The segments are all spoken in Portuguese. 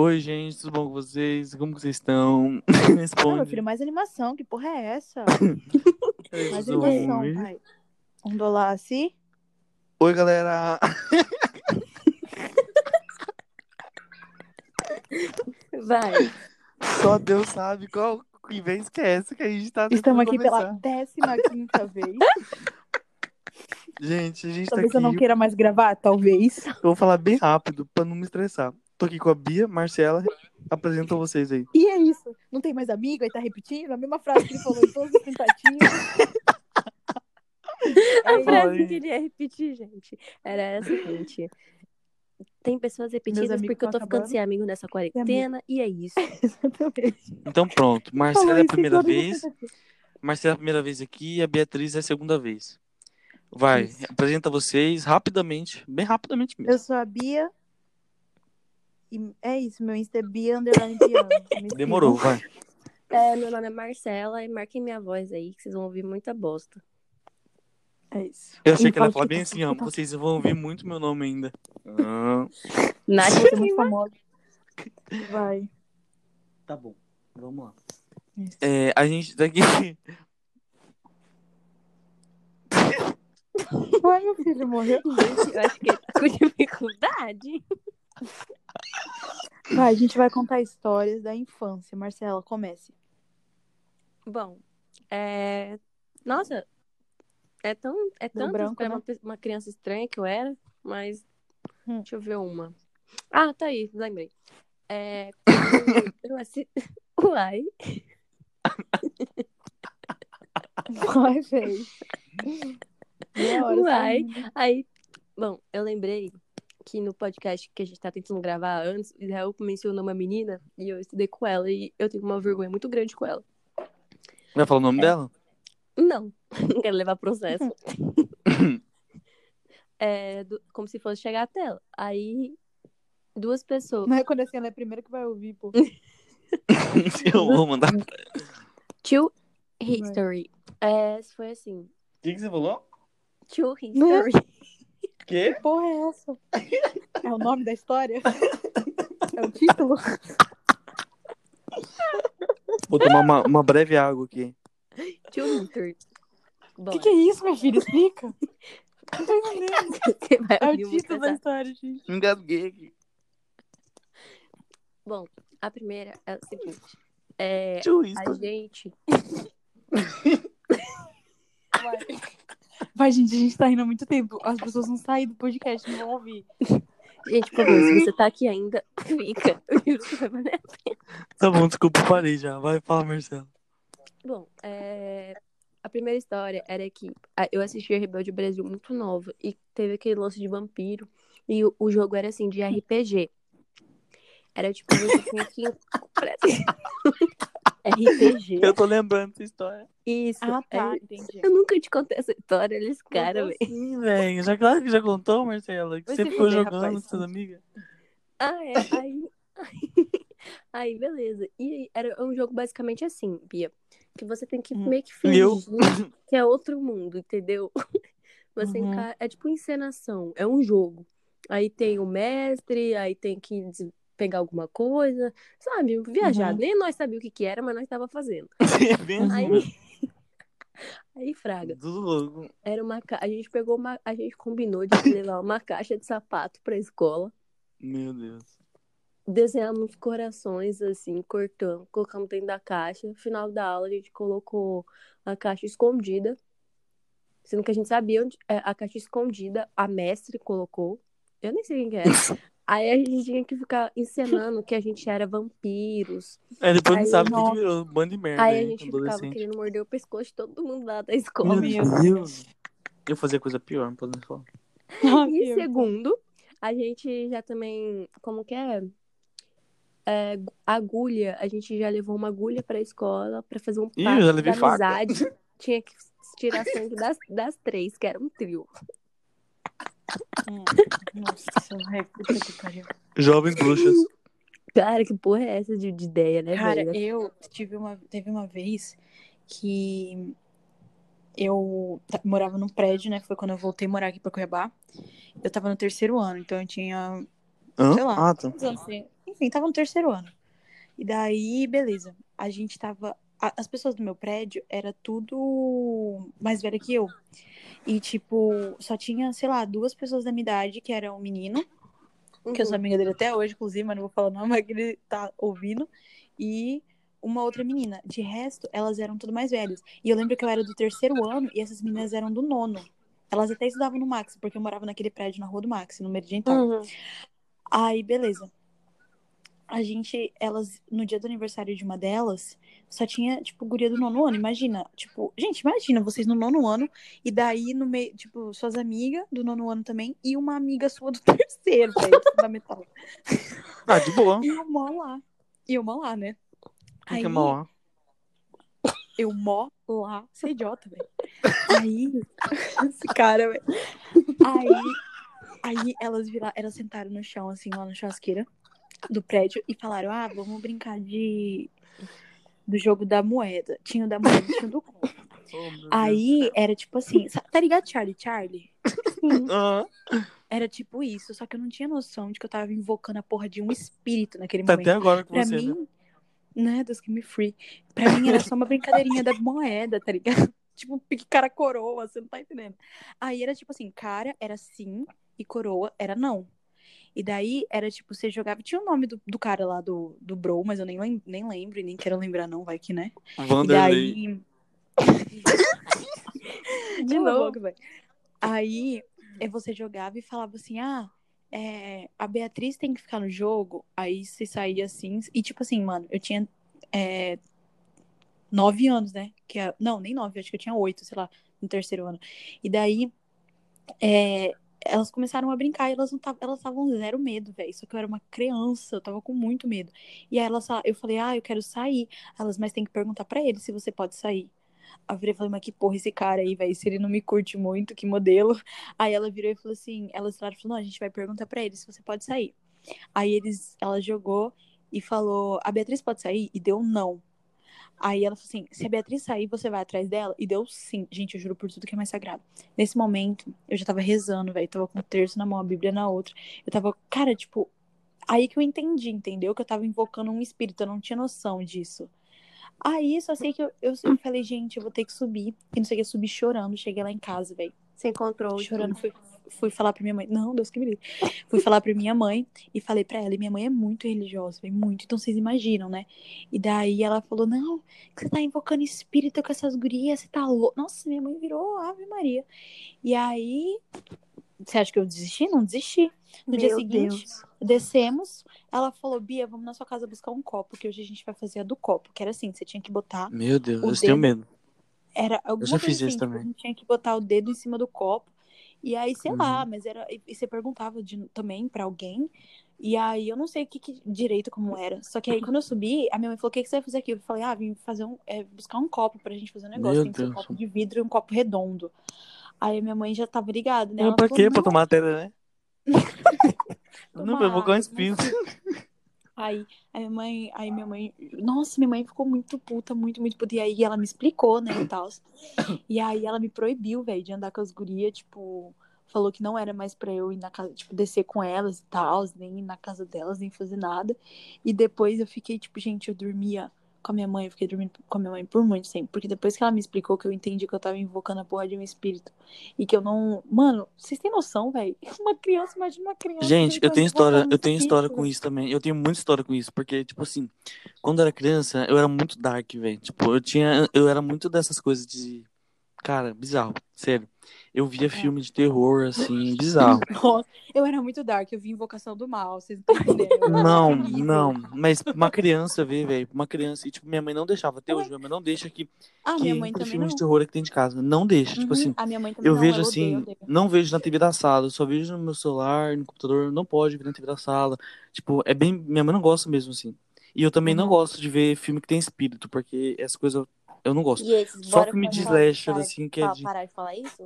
Oi, gente, tudo bom com vocês? Como que vocês estão? Não, meu Responde. filho, mais animação. Que porra é essa? Oi, Mais animação, bom? vai. Um dólar assim? Oi, galera. Vai. Só Deus sabe qual que vez que é essa que a gente tá Estamos aqui pela começar. décima quinta vez. Gente, a gente Talvez tá eu não aqui. queira mais gravar, talvez. Eu vou falar bem rápido pra não me estressar. Tô aqui com a Bia, Marcela. Apresenta vocês aí. E é isso. Não tem mais amigo, aí tá repetindo a mesma frase que ele falou em todas as tentativas. A É frase que ele ia repetir, gente, era a seguinte. Tem pessoas repetidas porque eu tô tão ficando acabando. sem amigo nessa quarentena, e é isso. Exatamente. Então pronto. Marcela Falou é a primeira vez. Marcela é a primeira vez aqui e a Beatriz é a segunda vez. Vai, Isso. apresenta vocês rapidamente, bem rapidamente mesmo. Eu sou a Bia. E é isso, meu Insta é Bia Underline Piano. Demorou, vai. É, meu nome é Marcela e marquem minha voz aí, que vocês vão ouvir muita bosta. É isso. Eu achei E que ela ia fala falar bem assim, ó. Vocês vão ouvir muito meu nome ainda. Ah, Nath, Você é muito famosa. Vai. tá bom, vamos lá. É, a gente tá aqui. Ué, meu filho morreu. gente, eu acho que ele tá com dificuldade. Vai, a gente vai contar histórias da infância. Marcela, comece. Bom, é... Nossa, é tão... É tanto branco, pra né? uma, uma criança estranha que eu era, mas... Hum. Deixa eu ver uma. Ah, tá aí, lembrei. É... eu. Uai. Vai, velho. Meia hora Uai. Aí, bom, eu lembrei que no podcast que a gente tá tentando gravar antes, o Israel mencionou uma menina e eu estudei com ela e eu tenho uma vergonha muito grande com ela. Vai falar o nome É. dela? Não, não quero levar processo. é, do- como se fosse chegar até ela. Aí, duas pessoas. Não é quando assim, ela é a primeira que vai ouvir, pô. Eu vou mandar. O Two History. É, foi assim. que, que você falou? Two History. Que? Que porra é essa? É o nome da história? É o título? Vou tomar uma, uma breve água aqui. Two History. O que, que é isso, minha filha? Explica. Não tô entendendo. É o título da história, gente. Engasguei aqui. Bom, a primeira é o seguinte. É, Tio a gente. Vai. Vai, gente, a gente tá indo há muito tempo. As pessoas vão sair do podcast, não vão ouvir. Gente, por favor, se você tá aqui ainda, fica. Eu juro que vai valer a pena. Tá bom, desculpa, parei já. Vai, fala, Marcelo. Bom, é, a primeira história era que eu assisti a Rebelde Brasil muito nova e teve aquele lance de vampiro e o, o jogo era assim, de RPG. Era tipo, você tinha que. RPG? Eu tô lembrando dessa história. Isso. Ah, tá, é- entendi. Eu nunca te contei essa história, eles cara, velho. Sim, velho. Já, claro que já contou, Marcela. Que você se ficou jogando rapaz. com suas amigas. Ah, é. Aí, aí, beleza. E aí, era um jogo basicamente assim, Bia. Que você tem que Hum. meio que eu? fingir que é outro mundo, entendeu? Você Uhum. enca- É tipo encenação, é um jogo. Aí tem o mestre, aí tem que pegar alguma coisa, sabe? Viajar. Uhum. Nem nós sabíamos o que que era, mas nós tava fazendo. É Aí, aí fraga. Tudo louco. Era uma ca... a gente pegou uma a gente combinou de levar uma caixa de sapato pra escola. Meu Deus. desenhamos corações assim, cortando, colocamos dentro da caixa. No final da aula, a gente colocou a caixa escondida. Sendo que a gente sabia onde é, a caixa escondida, a mestre colocou. Eu nem sei quem que era. Aí a gente tinha que ficar encenando que a gente era vampiros. Aí depois não Aí, sabe o que nossa. que virou. Bando de merda. Aí a gente ficava querendo morder o pescoço de todo mundo lá da escola. Meu Deus. Eu fazia coisa pior, não podemos falar. E segundo, a gente já também, como que é? É, agulha, a gente já levou uma agulha pra escola pra fazer um Ih, pacto eu já de levei faca. amizade. Tinha que tirar sangue das, das três, que era um trio. Hum. Nossa, puta que pariu. Jovens bruxas. Cara, que porra é essa de, de ideia, né, Cara, velho? eu tive uma, teve uma vez que eu morava num prédio, né? Foi quando eu voltei a morar aqui pra Cuiabá. Eu tava no terceiro ano, então eu tinha, Hã? sei lá. Ah, tá. anos você- enfim, tava no terceiro ano. E daí, beleza. A gente tava. A- As pessoas do meu prédio era tudo mais velha que eu. E, tipo, só tinha, sei lá, duas pessoas da minha idade, que era um menino, que eu sou Uhum. amiga dele até hoje, inclusive, mas não vou falar o nome, mas ele tá ouvindo. E uma outra menina. De resto, elas eram tudo mais velhas. E eu lembro que eu era do terceiro ano e essas meninas eram do nono. Elas até estudavam no Max, porque eu morava naquele prédio na rua do Max, no Meridian Uhum. Aí, beleza. A gente, elas, no dia do aniversário de uma delas, só tinha, tipo, guria do nono ano. Imagina, tipo, gente, imagina vocês no nono ano, e daí no meio, tipo, suas amigas do nono ano também, e uma amiga sua do terceiro, velho, fundamental. Ah, de boa. E eu mó lá. E eu mó lá, né? Quem que é mal? eu mó lá, você é idiota, velho. Aí, esse cara, velho. Aí, aí elas viraram, elas sentaram no chão, assim, lá na churrasqueira do prédio e falaram: ah, vamos brincar de. Do jogo da moeda. Tinha o da moeda e tinha o do copo. Aí era tipo assim, tá ligado, Charlie? Charlie? Ah, Era tipo isso, só que eu não tinha noção de que eu tava invocando a porra de um espírito naquele tá momento. até agora com Pra você, né? mim, né, Deus que me free. Pra mim era só uma brincadeirinha da moeda, tá ligado? Tipo, pique cara coroa, você não tá entendendo. Aí era tipo assim, cara era sim e coroa era não. E daí era tipo, você jogava. Tinha o nome do, do cara lá do, do Bro, mas eu nem, lem- nem lembro e nem quero lembrar, não, vai que, né? E Vanderlei. daí. De novo. velho. Aí é, você jogava e falava assim: ah, é, a Beatriz tem que ficar no jogo. Aí você saía assim. E tipo assim, mano, eu tinha é, nove anos, né? Que é, não, nem nove, acho que eu tinha oito, sei lá, no terceiro ano. E daí é, elas começaram a brincar e elas não tavam, elas estavam zero medo, velho. Só que eu era uma criança, eu tava com muito medo. E aí elas, eu falei, ah, eu quero sair. Elas, mas tem que perguntar pra ele se você pode sair. Eu virei falei, mas que porra esse cara aí, velho? Se ele não me curte muito, que modelo. Aí ela virou e falou assim, elas falaram, falou, não, a gente vai perguntar pra ele se você pode sair. Aí eles, ela jogou e falou, a Beatriz pode sair? E deu não. Aí ela falou assim, se a Beatriz sair, você vai atrás dela? E deu sim. Gente, eu juro por tudo que é mais sagrado. Nesse momento, eu já tava rezando, velho. Tava com o terço na mão, a Bíblia na outra. Eu tava, cara, tipo, aí que eu entendi, entendeu? Que eu tava invocando um espírito, eu não tinha noção disso. Aí só sei que eu, eu, eu falei, gente, eu vou ter que subir. E não sei o que, eu subi chorando. Cheguei lá em casa, velho. Você encontrou Chorando, fui, fui falar pra minha mãe. Não, Deus que me livre. Fui falar pra minha mãe e falei pra ela. E minha mãe é muito religiosa, véi, muito. Então vocês imaginam, né? E daí ela falou: Não, que você tá invocando espírito com essas gurias, você tá louco. Nossa, minha mãe virou Ave Maria. E aí. Você acha que eu desisti? Não desisti. No dia Meu seguinte, Deus. descemos. Ela falou: Bia, vamos na sua casa buscar um copo, que hoje a gente vai fazer a do copo. Que era assim: você tinha que botar Meu Deus, eu tenho dedo- medo. era alguma já coisa fiz assim, isso tipo, também. a gente tinha que botar o dedo em cima do copo. E aí, sei lá, Uhum. mas era. E e você perguntava de- também pra alguém. E aí eu não sei o que, que- direito como era. Só que aí quando eu subi, a minha mãe falou: o que, que você vai fazer aqui? Eu falei, ah, vim fazer um. é, buscar um copo pra gente fazer um negócio. Meu Tem que ser um Deus. copo de vidro e um copo redondo. Aí a minha mãe já tava ligada, né? Ela pra falou, quê? Pra "Não, tomar terra, né? Tomar Não, pra invocar um água, Aí a minha mãe, aí minha mãe, nossa, minha mãe ficou muito puta, muito, muito puta. E aí ela me explicou, né, e tal. E aí ela me proibiu, velho, de andar com as gurias, tipo, falou que não era mais pra eu ir na casa, tipo, descer com elas e tal, nem ir na casa delas, nem fazer nada. E depois eu fiquei, tipo, gente, eu dormia com a minha mãe, eu fiquei dormindo com a minha mãe por muito tempo. Porque depois que ela me explicou que eu entendi que eu tava invocando a porra de um espírito. E que eu não. Mano, vocês têm noção, velho? Uma criança, imagina uma criança. Gente, eu tenho história, eu tenho história com isso também. Eu tenho muita história com isso, porque tipo assim, quando eu era criança, eu era muito dark, velho. Tipo, eu tinha, eu era muito dessas coisas de, cara, bizarro, sério. Eu É. via filme de terror assim, bizarro. Nossa, eu era muito dark, eu vi Invocação do Mal, vocês não. Eu era Não, não, mas uma criança vê, velho, uma criança e tipo minha mãe não deixava até hoje, minha mãe não deixa que Ah, que minha mãe filme não. de terror que tem de casa, não deixa, tipo Uhum, assim. A minha mãe também Eu não, vejo ela assim, odeia, odeia. não vejo na TV da sala, eu só vejo no meu celular, no computador, não pode ver na TV da sala. Tipo, é bem. Minha mãe não gosta mesmo, assim. E eu também não Uhum. gosto de ver filme que tem espírito, porque essa coisa eu, não gosto. E esses, Só filme de slasher, assim, que é de. Parar de falar isso?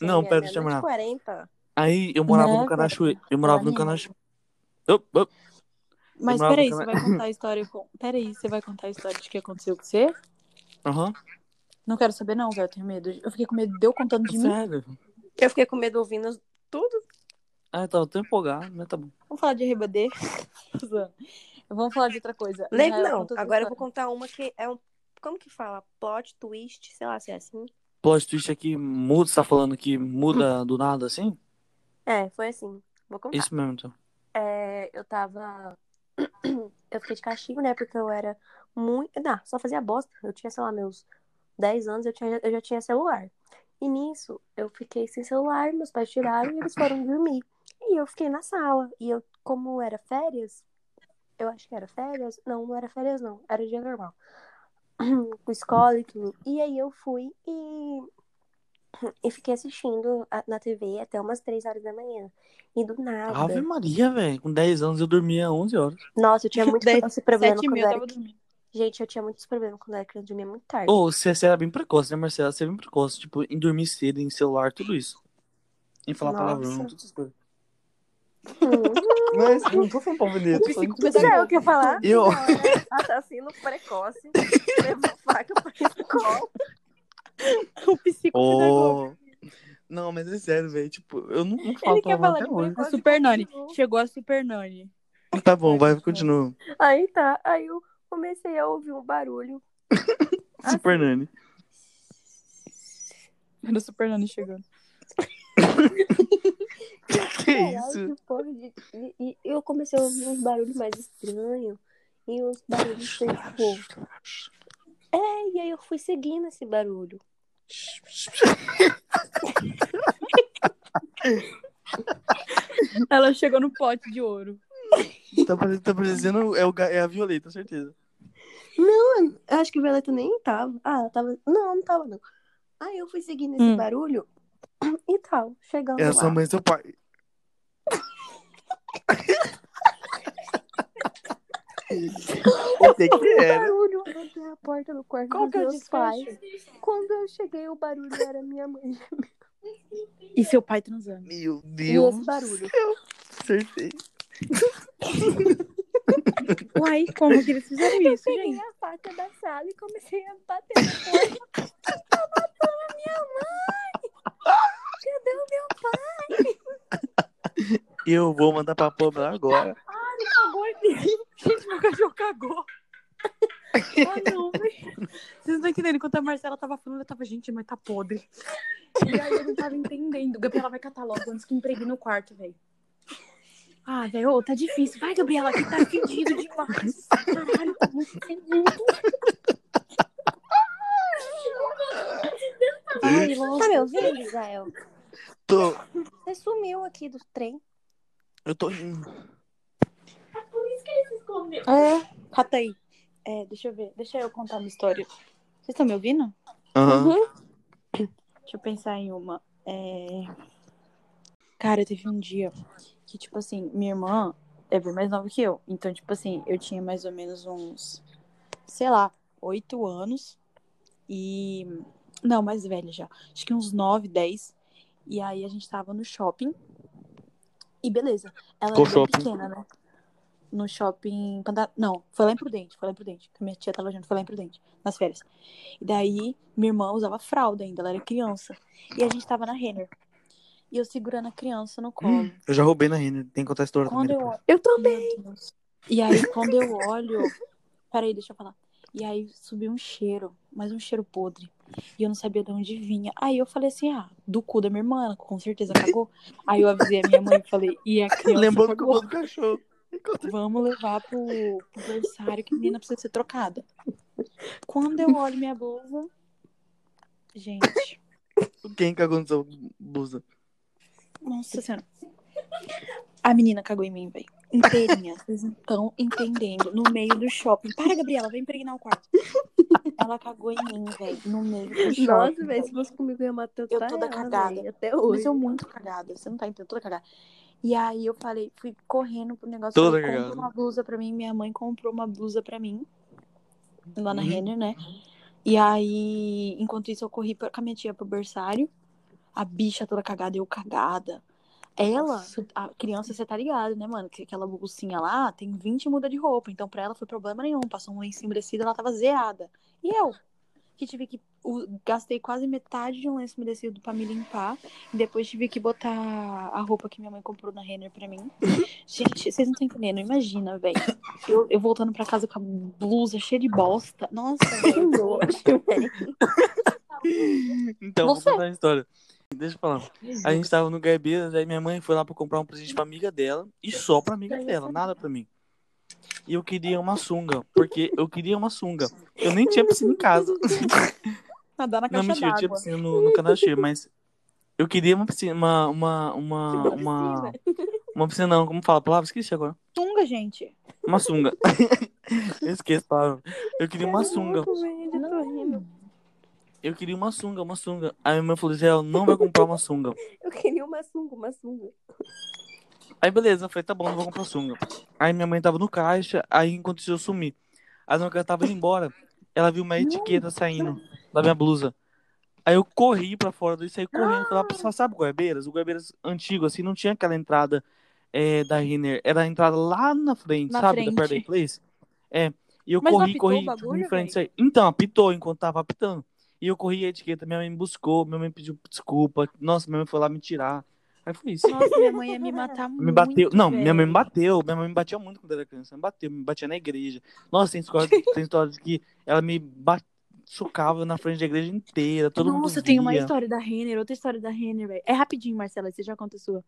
Não, pera, deixa eu terminar. e 40. Aí eu morava Né, no Canachoeiro. velho? Eu morava no op. Mas peraí, Cana- você vai contar a história com. Peraí, você vai contar a história de que aconteceu com você? Aham. Não quero saber, não, velho. Eu tenho medo. Eu fiquei com medo de eu contando de mim. Sério. Eu fiquei com medo ouvindo tudo. Ah, eu tava tão empolgado, mas tá bom. Vamos falar de RBD? Vamos falar de outra coisa. Nem, não, outra agora eu vou contar uma que é um. Como que fala? Plot twist, sei lá se é assim. Plot twist aqui muda, você tá falando que muda do nada assim? É, foi assim. Vou contar. Isso mesmo, então. É, eu tava. eu fiquei de castigo, né? Porque eu era muito. Não, só fazia bosta. Eu tinha, sei lá, meus 10 anos, eu, tinha, eu já tinha celular. E nisso, eu fiquei sem celular, meus pais tiraram e eles foram dormir. E eu fiquei na sala. E eu, como era férias, eu acho que era férias. Não, não era férias, não. Era dia normal. Com escola e tudo. E aí eu fui e. E fiquei assistindo a- na TV até umas 3 horas da manhã. E do nada. Ave Maria, velho. Com 10 anos eu dormia 11 horas. Nossa, eu tinha muito Dez- esse problema quando mil, eu era... tava dormindo. Gente, eu tinha muitos problemas quando eu era criança, eu dormia muito tarde. Ô, você, você era bem precoce, né, Marcela? Você é bem precoce. Tipo, em dormir cedo, em celular, tudo isso. Em falar Nossa. palavrão, todas essas coisas. Mas não tô falando tô falando tudo Psicopedagogo. assim. Não, eu queria falar. Eu- Eu era assassino precoce. Levou faca pra escola. O psicopedagogo. Ô. Não, mas é sério, velho. Tipo, eu não, não falo Ele quer falar até de hoje. A. Super Nani. Chegou a Super Nani. Tá bom, vai, continua. Aí tá, aí eu comecei a ouvir um barulho. Super Nani. Era a Super Nani chegando. Que Caralho, isso? de... E, e eu comecei a ouvir uns barulhos mais estranhos. E uns barulhos tipo... É, e aí eu fui seguindo esse barulho. Ela chegou no pote de ouro. Tá, pare- tá parecendo. É, o, é a Violeta, certeza. Eu acho que o Violeta nem tava. Ah, ela tava. Não, não tava, não. Aí eu fui seguindo esse Hum. barulho e tal. Chegando É a lá. sua mãe e seu pai. O que que O era? barulho até a porta do quarto Qual dos que é meus pais. Quando eu cheguei, o barulho era minha mãe. E seu pai transando. Meu E Deus. esse barulho. Acertei. Uai, como que eles fizeram isso, Peguei gente? a faca da sala e comecei a bater na porta. Tá matando a minha mãe! Cadê o meu Eu vou mandar pra pobre agora. Cagou em mim. Gente, meu cachorro cagou. Ah, não, velho. Vocês não estão entendendo. Enquanto a Marcela tava falando, eu tava, gente, mas tá podre. E aí eu não tava entendendo. Gabriela vai catar logo antes que empregue no quarto, velho. Ah, velho, tá difícil. Vai, Gabriela, que tá fedido demais. Caralho, tá muito fedido. Ai. Tá me ouvindo, Israel? Tô. Você sumiu aqui do trem. Eu tô indo. É, cata aí. É, deixa eu ver. Deixa eu contar uma história. Vocês estão me ouvindo? Aham. Uhum. Deixa eu pensar em uma. É... Cara, teve um dia que, tipo assim, minha irmã é bem mais nova que eu. Então, tipo assim, eu tinha mais ou menos uns, sei lá, oito anos. E. Não, mais velha já. Acho que uns nove, dez. E aí a gente tava no shopping. E beleza. Ela Qual era bem shopping? pequena, né? No shopping. Panda- Não, foi lá em Prudente. Foi lá em Prudente. Que minha tia tava junto. Foi lá em Prudente. Nas férias. E daí, minha irmã usava fralda ainda. Ela era criança. E a gente tava na Renner. E eu segurando a criança no colo. Eu já roubei na Renner. Tem que contar a história Quando também. eu. Eu também. E aí, quando eu olho. Peraí, deixa eu falar. E aí subiu um cheiro, mas um cheiro podre. E eu não sabia de onde vinha. Aí eu falei assim: ah, do cu da minha irmã, ela com certeza cagou. Aí eu avisei a minha mãe e falei: e a criança Lembrou cagou. do cachorro. Vamos levar pro, pro berçário que a menina precisa ser trocada. Quando eu olho minha blusa. Gente, Quem cagou na sua blusa? nossa senhora. A menina cagou em mim, velho. Inteirinha. Vocês não estão entendendo. No meio do shopping. Para, Gabriela, vem impregnar o quarto. Ela cagou em mim, velho. No meio do shopping. Nossa, velho, se fosse comigo, eu ia matar Eu ela, toda cagada. véi, Até Mas hoje. eu muito cagada. Você não tá entendendo, toda cagada. E aí eu falei, fui correndo pro negócio. Toda falei, cagada. uma blusa pra mim. Minha mãe comprou uma blusa pra mim. Lá na Uhum. Renner, né? E aí, enquanto isso, eu corri pra, com a minha tia pro berçário. A bicha toda cagada, eu cagada. Ela, a criança, você tá ligado, né, mano? Que aquela bolsinha lá tem 20 muda de roupa. Então, pra ela foi problema nenhum. Passou um lenço umedecido, ela tava zeada. E eu, que tive que gastei quase metade de um lenço umedecido pra me limpar. E depois tive que botar a roupa que minha mãe comprou na Renner pra mim. Gente, vocês não estão entendendo. Imagina, velho. Eu, eu voltando pra casa com a blusa cheia de bosta. Nossa, Que nojo, velho. Então, vou Você? contar a história. Deixa eu falar. A gente tava no Gaibeiras, aí minha mãe foi lá pra comprar um presente pra amiga dela. E só pra amiga dela, nada pra mim. E eu queria uma sunga, porque eu queria uma sunga. Eu nem tinha piscina em casa. Nadar na Não, caixa mentira, eu tinha piscina no, no Canachê, mas eu queria uma piscina, uma, uma, uma, uma, uma piscina não, como fala a palavra? Esqueci agora. Tunga, gente. Uma sunga. eu esqueço a palavra. Eu queria uma sunga. Velho, eu tô rindo. Eu queria uma sunga, uma sunga. Aí minha mãe falou, Zé, não vai comprar uma sunga. Eu queria uma sunga, uma sunga. Aí beleza, eu falei, tá bom, não vou comprar sunga. Aí minha mãe tava no caixa, aí enquanto isso eu sumi. Aí que ela tava indo embora, ela viu uma etiqueta saindo da minha blusa. Aí eu corri pra fora e saí correndo. Falei, pessoal, sabe o Guarbeiras? O Guarbeiras antigo, assim, não tinha aquela entrada é, da Renner. Era a entrada lá na frente, Na sabe? frente. Da Paradise Place. É. E eu Mas não corri, corri bagulho, em frente. Saí. Então, apitou enquanto tava apitando. E eu corri a etiqueta, minha mãe me buscou, minha mãe pediu desculpa. Nossa, minha mãe foi lá me tirar. Aí foi isso. Nossa, minha mãe ia me matar muito. Me bateu. Não, minha mãe me velho. bateu. Minha mãe me batia muito quando eu era criança. Me bateu, me batia na igreja. Nossa, tem história, tem história de que ela me ba- socava na frente da igreja inteira. Todo mundo Nossa, tem uma história da Renner, outra história da Renner, velho. É rapidinho, Marcela, você já conta a sua.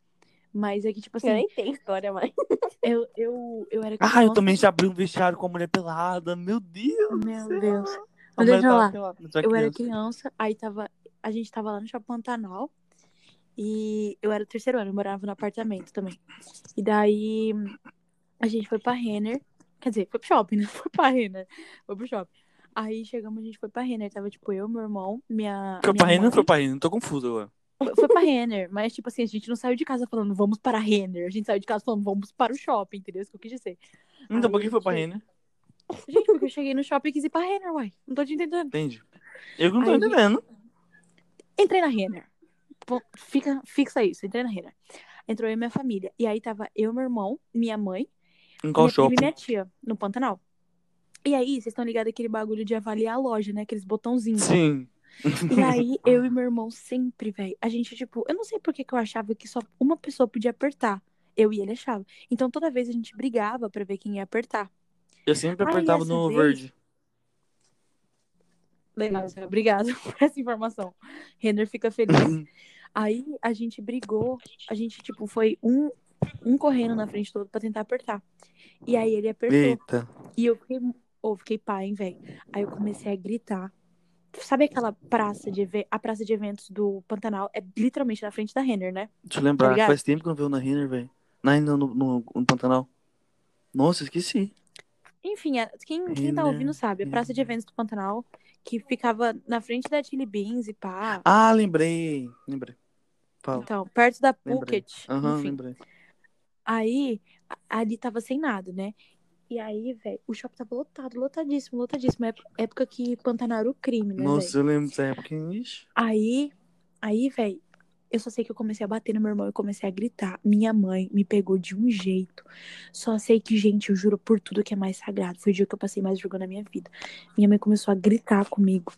Mas é que, tipo Eu assim, nem tenho história mais. eu, eu, eu era Ah, eu também já abri um vestiário com a mulher pelada. Meu Deus. Meu Deus. Mas deixa lá. eu era criança. aí tava. A gente tava lá no Shopping Pantanal. E eu era terceiro ano, eu morava no apartamento também. E daí a gente foi pra Renner. Quer dizer, foi pro shopping, né? Foi pra Renner. Foi pro shopping. Aí chegamos, a gente foi pra Renner. Tava, tipo, eu, meu irmão, minha. Foi minha pra Renner ou foi pra Renner? Tô confuso agora. Foi- pra Renner, mas tipo assim, a gente não saiu de casa falando vamos para Renner. A gente saiu de casa falando vamos para o shopping, entendeu? Isso que eu quis dizer. Então, Aí por que foi pra Renner? Gente, porque eu cheguei no shopping e quis ir pra Renner, uai. Não tô te entendendo. Entende? Eu que não tô Aí- entendendo. Entrei na Renner. Pô, Fica, fixa isso, entrei na Renner. Entrou eu e minha família. E aí tava eu, meu irmão, minha mãe, Em qual minha prima shopping? e minha tia, no Pantanal. E aí, vocês estão ligados aquele bagulho de avaliar a loja, né? Aqueles botãozinhos. Sim. E aí, eu e meu irmão sempre, velho. A gente, tipo, eu não sei por que que eu achava que só uma pessoa podia apertar. Eu e ele achava. Então toda vez a gente brigava pra ver quem ia apertar. Eu sempre apertava no vez- verde. Legal, Zé. Obrigada por essa informação. Renner fica feliz. Aí a gente brigou. A gente, tipo, foi um, um correndo na frente todo pra tentar apertar. E aí ele apertou. Eita. E eu fiquei, oh, fiquei pá, hein, velho. Aí eu comecei a gritar. Sabe aquela praça de a praça de eventos do Pantanal? É literalmente na frente da Renner, né? Deixa eu lembrar, ligado? faz tempo que eu não veio na Renner, velho. Na, no, no, no Pantanal. Nossa, esqueci. Enfim, é- quem, quem tá Renner, ouvindo sabe. A praça de eventos do Pantanal, que ficava na frente da Chili Beans e pá. Ah, lembrei. Lembrei. Fala. Então, perto da. Phuket. Aham, Enfim. lembrei. Aí, ali tava sem nada, né? E aí, velho, o shopping tava lotado, lotadíssimo, lotadíssimo. Ép- Época que Pantanal era o crime, né, Nossa, velho? eu lembro dessa época. Ixi. Aí, aí, velho, eu só sei que eu comecei a bater no meu irmão e comecei a gritar. Minha mãe me pegou de um jeito. Só sei que, gente, eu juro por tudo que é mais sagrado. Foi o dia que eu passei mais vergonha na minha vida. Minha mãe começou a gritar comigo.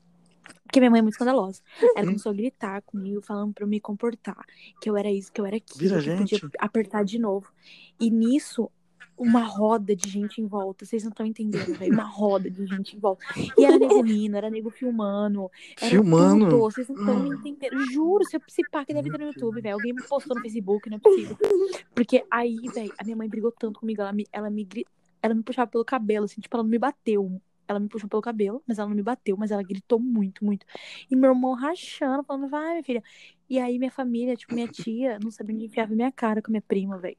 Porque minha mãe é muito escandalosa. Ela começou a gritar comigo, falando pra eu me comportar. Que eu era isso, que eu era aquilo. Vira que podia gente. apertar de novo. E nisso, uma roda de gente em volta. Vocês não estão entendendo, velho. Uma roda de gente em volta. E era nego rindo, era nego filmando. Era Filmando? tudo, Vocês não estão me entendendo. Juro, se, se pá que deve ter no YouTube, velho. Alguém me postou no Facebook, não é possível. Porque aí, velho, a minha mãe brigou tanto comigo. Ela me, ela me, ela me puxava pelo cabelo, assim, tipo, ela não me bateu. Ela me puxou pelo cabelo, mas ela não me bateu, mas ela gritou muito, muito. E meu irmão rachando, falando, vai, minha filha. E aí minha família, tipo, minha tia, não sabia onde enfiava minha cara com a minha prima, velho.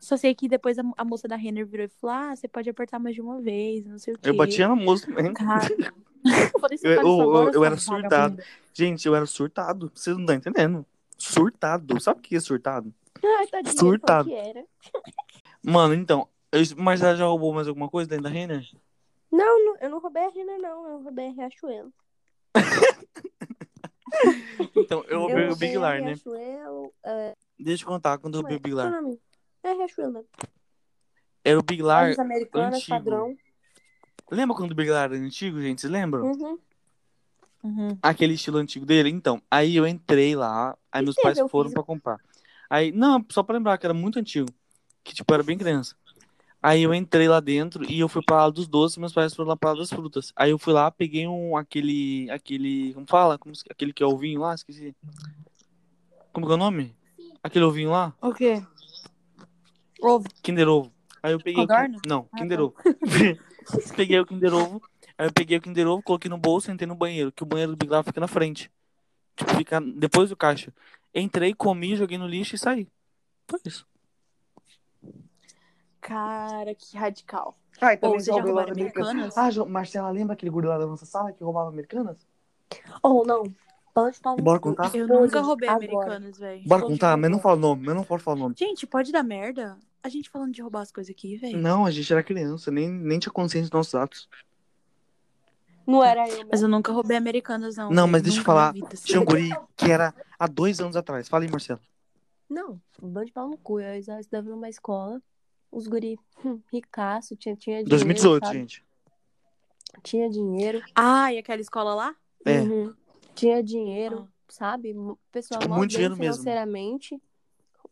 Só sei que depois a, a moça da Renner virou e falou: Ah, você pode apertar mais de uma vez, não sei o quê. Eu batia na moça também. Cara. Eu Eu- eu- eu era surtado. Gente, eu era surtado. Vocês não estão entendendo. Surtado. Sabe o que é surtado? Ai, tadinha, Surtado. Mano, então. eu- Mas ela já roubou mais alguma coisa dentro da Renner? Não, não, eu não roubei a Renner, não. Eu roubei a Riachuelo. Então, eu roubei o Big Lar, né? Riachuelo, é, Deixa eu contar quando eu roubei o Big é Lar. nome? É Riachuelo, né? Era o Big Lar. Lojas Americanas, antigo. padrão. Lembra quando o Big Lar era antigo, gente? Vocês lembram? Uhum. Uhum. aquele estilo antigo dele. Então, aí eu entrei lá, aí meus pais o foram pra comprar. Aí, não, só pra lembrar que era muito antigo, que tipo, era bem criança. Aí eu entrei lá dentro e eu fui pra lá dos doces, meus pais foram lá pra lá das frutas. Aí eu fui lá, peguei um, aquele, aquele, como fala? Como, aquele que é ovinho lá, esqueci. Como que é o nome? Aquele ovinho lá? O quê? Ovo. Kinder Ovo. Aí eu peguei. Codorna? Não, Ah, Kinder. Ovo. peguei o Kinder Ovo. Aí eu peguei o Kinder Ovo, coloquei no bolso e entrei no banheiro, que o banheiro do Big Brother fica na frente. Tipo, fica depois do caixa. Entrei, comi, joguei no lixo e saí. Foi isso. Cara, que radical. Ah, e também Ou você já lá roubaram Americanas? Americanas? Ah, Marcela, lembra aquele guri lá da nossa sala que roubava Americanas? Ou não. Pode um Bora contar? Eu nunca roubei agora. americanas, velho. Bora contar, mas não fala o nome, mas não pode falar o nome. Gente, pode dar merda? A gente falando de roubar as coisas aqui, velho. Não, a gente era criança, nem, nem tinha consciência dos nossos atos. Não era eu, Mas né? eu nunca roubei americanas, não. Não, mas deixa eu falar. Tinha um guri que era há dois anos atrás. Fala aí, Marcelo. Não, um bando de pau no cu. Eu estudava numa escola, os guri hum, ricaço, tinha, tinha dinheiro. 2018, sabe? gente. Tinha dinheiro. Ah, e aquela escola lá? É. Uhum. Tinha dinheiro, Ah. sabe? Mo- Pessoal Tipo, muito dinheiro mesmo.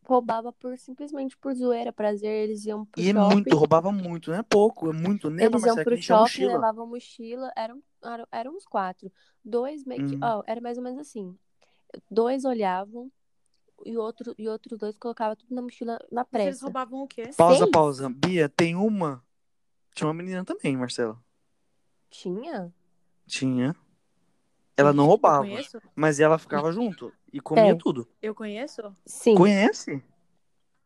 Roubava por simplesmente por zoeira, prazer. Eles iam pro E é shopping. muito, roubava muito, não é pouco, é muito. Nem Eles pra iam pro shopping, mochila. levavam mochila. Eram, eram, eram uns quatro. Dois meio que. Uhum. ó, era mais ou menos assim. Dois olhavam e outro e outros dois colocavam tudo na mochila na Vocês pressa. roubavam o quê? Pausa, Seis? pausa. Bia, tem uma. Tinha uma menina também, Marcela. Tinha? Tinha. Ela não roubava, mas ela ficava junto e comia É. tudo. Eu conheço? Sim. Conhece?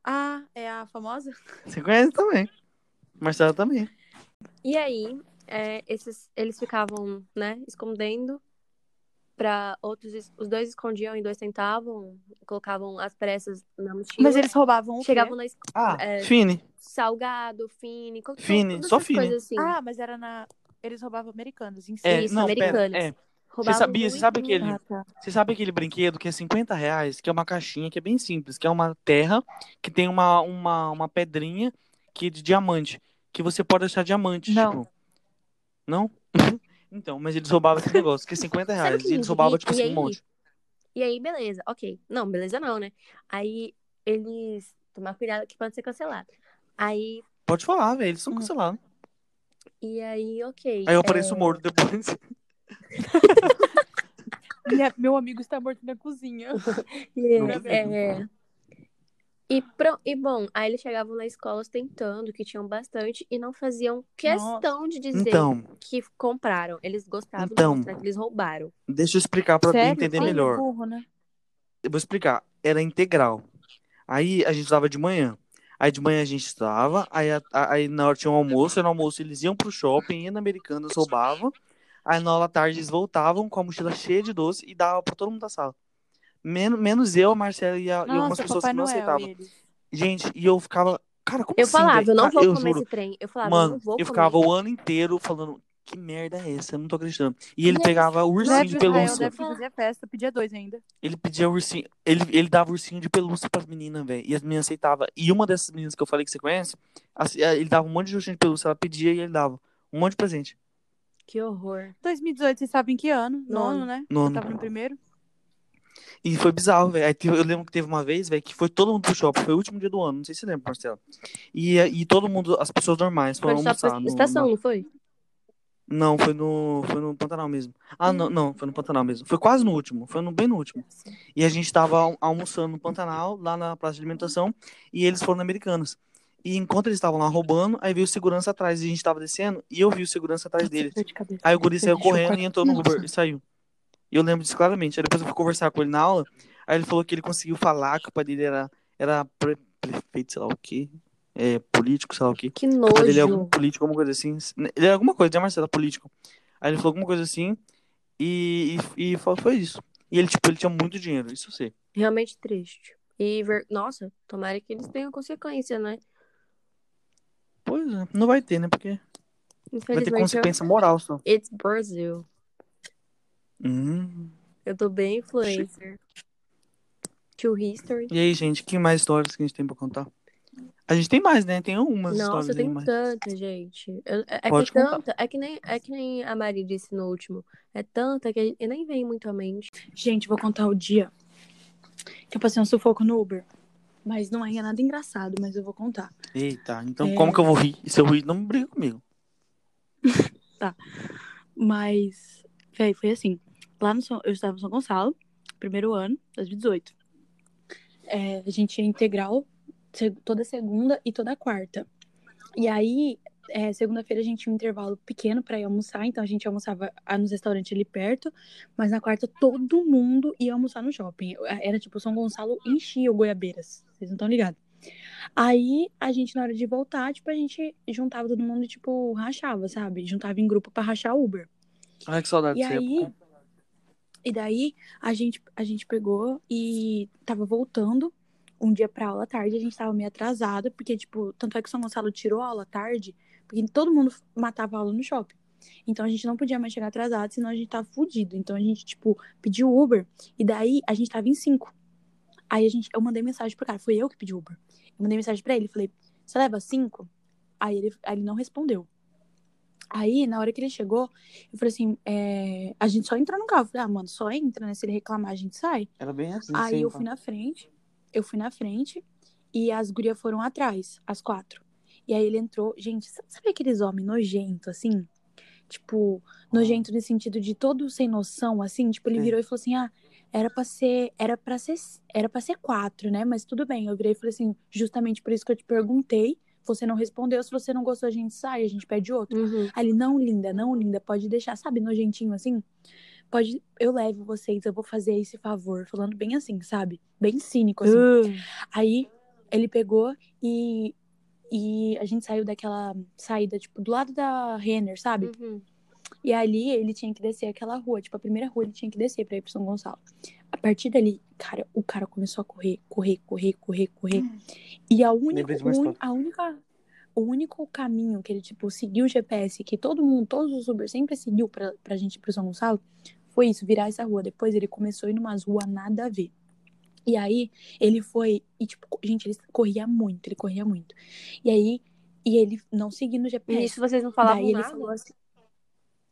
Ah, é a famosa? Você conhece também. Marcela também. E aí, é, esses, eles ficavam, né, escondendo para outros. Os dois escondiam e dois tentavam, colocavam as pressas na mochila. Mas eles roubavam o quê? chegavam na escola. Ah, É. Fine. Salgado, Fine, todas só coisas assim. Ah, mas era na... Eles roubavam americanos em si. É, Isso, não, pera. americanas. Roubavam sabia- você sabe aquele- Ah, tá. Você sabe aquele brinquedo que é 50 reais, que é uma caixinha que é bem simples, que é uma terra que tem uma, uma, uma pedrinha que é de diamante, que você pode achar diamante, Não. tipo. Não? então, mas eles roubavam esse negócio, que é 50 Sabe o reais. E eles roubavam, tipo E assim, um monte. E aí, beleza, ok. Não, beleza não, né? Aí eles. Tomar cuidado que pode ser cancelado. Aí. Pode falar, velho, eles são Hum. cancelados. E aí, ok. Aí eu apareço é, morto depois. Minha- meu amigo está morto na cozinha. E, Não é, e, pro- e bom, aí eles chegavam na escola tentando, que tinham bastante, e não faziam questão de dizer Então, que compraram. Eles gostavam Então. de mostrar que eles roubaram. deixa eu explicar pra Sério? entender melhor. burro, né? Eu vou explicar. Era integral. Aí a gente estudava de manhã. Aí de manhã a gente estudava. Aí, a- aí na hora tinha um almoço. Aí no almoço eles iam pro shopping, iam na Americanas, roubavam. Aí na aula à tarde eles voltavam com a mochila cheia de doce e davam pra todo mundo da sala. Menos, menos eu, a Marcela e, a- e algumas Nossa, pessoas Papai que não Noel aceitavam. eles. Gente, e eu ficava. Cara, como Eu assim, falava, velho? eu não vou eu comer juro. esse trem. Eu falava, eu Mano, não vou eu comer. ficava o ano inteiro falando. Que merda é essa? Eu não tô acreditando. E ele E pegava o ursinho Deve de Israel, pelúcia. deve fazer festa, pedia dois ainda. Ele pedia ursinho. Ele, ele dava ursinho de pelúcia pras meninas, velho. E as meninas aceitavam. E uma dessas meninas que eu falei que você conhece, assim, ele dava um monte de ursinho de pelúcia. Ela pedia e ele dava. Um monte de presente. Que horror. 2018, vocês sabem em que ano? Nono. Nono, né? Nono. Eu tava no primeiro. E foi bizarro, velho. Eu lembro que teve uma vez, velho, que foi todo mundo pro shopping. Foi o último dia do ano. Não sei se você lembra, Marcelo. E, e todo mundo, as pessoas normais, Foi foram no shopping almoçar. no- estação, no- não foi? Não, foi no, foi no Pantanal mesmo. Ah, não, não, foi no Pantanal mesmo. Foi quase no último, foi no, bem no último. E a gente tava al- almoçando no Pantanal, lá na praça de alimentação, e eles foram na Americanas. E enquanto eles estavam lá roubando, aí veio o segurança atrás, e a gente tava descendo, e eu vi o segurança atrás deles. Aí o guri saiu correndo e entrou no. Uber e saiu. E eu lembro disso claramente. Aí depois eu fui conversar com ele na aula, aí ele falou que ele conseguiu falar que o pai dele era, era pre- prefeito, sei lá o quê, é, político, sei lá o quê. Que O pai dele é algum nojo. político, alguma coisa assim. Ele é alguma coisa, né, Marcelo? Político. Aí ele falou alguma coisa assim e, e, e foi isso. E ele, tipo, ele tinha muito dinheiro, isso eu sei. Realmente triste. E, ver... nossa, tomara que eles tenham consequência, né? Pois é, não vai ter, né? Porque vai ter consequência moral só. it's Brazil. Hum. Eu tô bem influencer. To history. E aí, gente, que mais histórias que a gente tem pra contar? A gente tem mais, né? Tem umas Nossa, histórias aí, tem mas... tanta, gente. Eu- é é Pode que é tanta, é que nem, é que nem a Mari disse no último. É tanta que eu nem vem muito à mente. Gente, vou contar o dia que eu passei um sufoco no Uber. Mas não é nada engraçado, mas eu vou contar. Eita, então É. como que eu vou rir? Se eu rir, não briga comigo. Mas, véi, foi assim. Lá no São, eu estava no São Gonçalo, primeiro ano, 2018. É, a gente ia integral toda segunda e toda quarta. E aí, é, segunda-feira a gente tinha um intervalo pequeno para ir almoçar, então a gente almoçava ah, nos restaurantes ali perto, mas na quarta todo mundo ia almoçar no shopping. Era tipo, São Gonçalo enchia o Goiabeiras, vocês não estão ligados. Aí a gente, na hora de voltar, tipo, a gente juntava todo mundo e, tipo, rachava, sabe? Juntava em grupo pra rachar Uber. Ai, que saudade E dessa aí, época. e daí a gente, a gente pegou e tava voltando um dia pra aula à tarde, a gente tava meio atrasado, porque, tipo, tanto é que o São Gonçalo tirou a aula à tarde, porque todo mundo matava aula no shopping. Então a gente não podia mais chegar atrasado, senão a gente tava fudido. Então a gente, tipo, pediu Uber, e daí a gente tava em cinco. Aí a gente, eu mandei mensagem pro cara, foi eu que pedi Uber. Eu mandei mensagem pra ele, falei, você leva cinco? Aí ele, aí ele não respondeu. Aí, na hora que ele chegou, eu falei assim, é, a gente só entra no carro. Eu falei, ah, mano, só entra, né? Se ele reclamar, a gente sai. Era bem assim, Aí eu fui na frente, eu fui na frente e as gurias foram atrás, as quatro. E aí ele entrou, gente, sa- sabe aqueles homens nojentos, assim? Tipo, nojento no sentido de todo sem noção, assim? Tipo, ele Sim. virou e falou assim, ah, era pra ser, era pra ser, era pra ser quatro, né? Mas tudo bem. Eu virei e falei assim, justamente por isso que eu te perguntei, você não respondeu, se você não gostou, a gente sai, a gente pede outro. Uhum. Aí ele, não, linda, não, linda, pode deixar, sabe, nojentinho assim? Pode, eu levo vocês, eu vou fazer esse favor, falando bem assim, sabe? Bem cínico, assim. Uh, Aí ele pegou e, e a gente saiu daquela saída, tipo, do lado da Renner, sabe? uhum. E ali ele tinha que descer aquela rua, tipo, a primeira rua ele tinha que descer pra ir pro São Gonçalo. A partir dali, cara, o cara começou a correr, correr, correr, correr, correr. E a única, un- a única, o único caminho que ele, tipo, seguiu o GPS, que todo mundo, todos os Uber sempre seguiu pra, pra gente ir pro São Gonçalo, foi isso, virar essa rua. Depois ele começou a ir numas ruas nada a ver. E aí ele foi, e tipo, gente, ele corria muito, ele corria muito. E aí, e ele não seguindo o E GPS. isso vocês não falavam Daí ele nada? falou assim.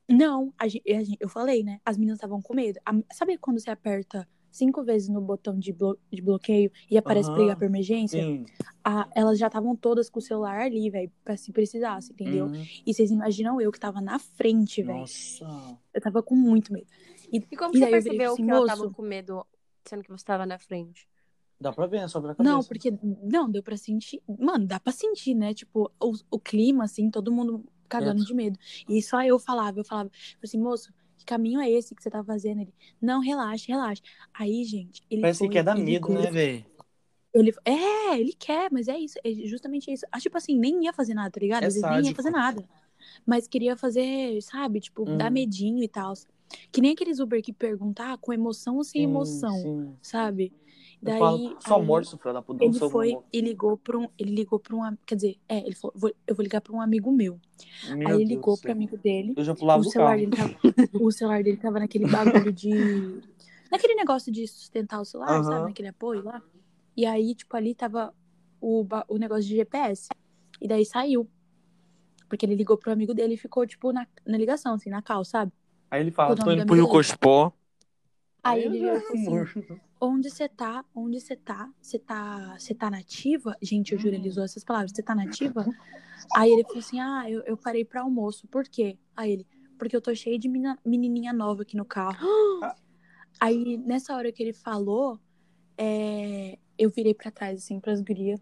Não, a gen- a gen- eu falei, né? As meninas estavam com medo. A- sabe quando você aperta cinco vezes no botão de, blo- de bloqueio e aparece pra ligar pra emergência? A- elas já estavam todas com o celular ali, velho, pra se precisasse, entendeu? Uhum. E vocês imaginam eu que tava na frente, velho. Nossa. Eu tava com muito medo. E como E você e percebeu que assim, ela tava "Moço." com medo, sendo que você tava na frente? Dá pra ver, é sobre a cabeça. Não, porque. Não, deu pra sentir. Mano, dá pra sentir, né? Tipo, o, o clima, assim, todo mundo cagando Certo. de medo. E só eu falava, eu falava, falei assim, moço, que caminho é esse que você tá fazendo? Ele, não, relaxa, relaxa. Aí, gente, ele Parece foi, que quer dar medo, né, velho? Ele, é, ele quer, mas é isso, é justamente isso. Ah, tipo assim, nem ia fazer nada, tá ligado? É Às vezes nem ia sádico. fazer nada. Mas queria fazer, sabe, tipo, dar Uhum. medinho e tal. Que nem aqueles Uber que perguntam, ah, com emoção ou sem Sim, emoção, sim. sabe? Eu Daí, falo, só morte, seu filho da puta. ele foi e ligou pra um. Ele ligou pra um. Quer dizer, é, ele falou, "Vou- eu vou ligar pra um amigo meu. Meu Aí ele ligou pro amigo dele. Eu já pulava O celular, dele tava, o celular dele tava naquele bagulho de. Naquele negócio de sustentar o celular, Aham. sabe? Naquele apoio lá. E aí, tipo, ali tava o, o negócio de GPS. E daí saiu. Porque ele ligou pro amigo dele e ficou, tipo, na, na ligação, assim, na cal, sabe? Aí ele fala, O tô indo do pro Rio. Cospó. Aí ele já- assim, onde você tá? Onde você tá? Você tá, você tá nativa? Gente, eu juro, ele usou essas palavras. Você tá nativa? Aí ele falou assim, ah, eu, eu parei pra almoço. Por quê? Aí ele, porque eu tô cheio de menininha nova aqui no carro. Aí, nessa hora que ele falou, é, eu virei pra trás, assim, pras gurias.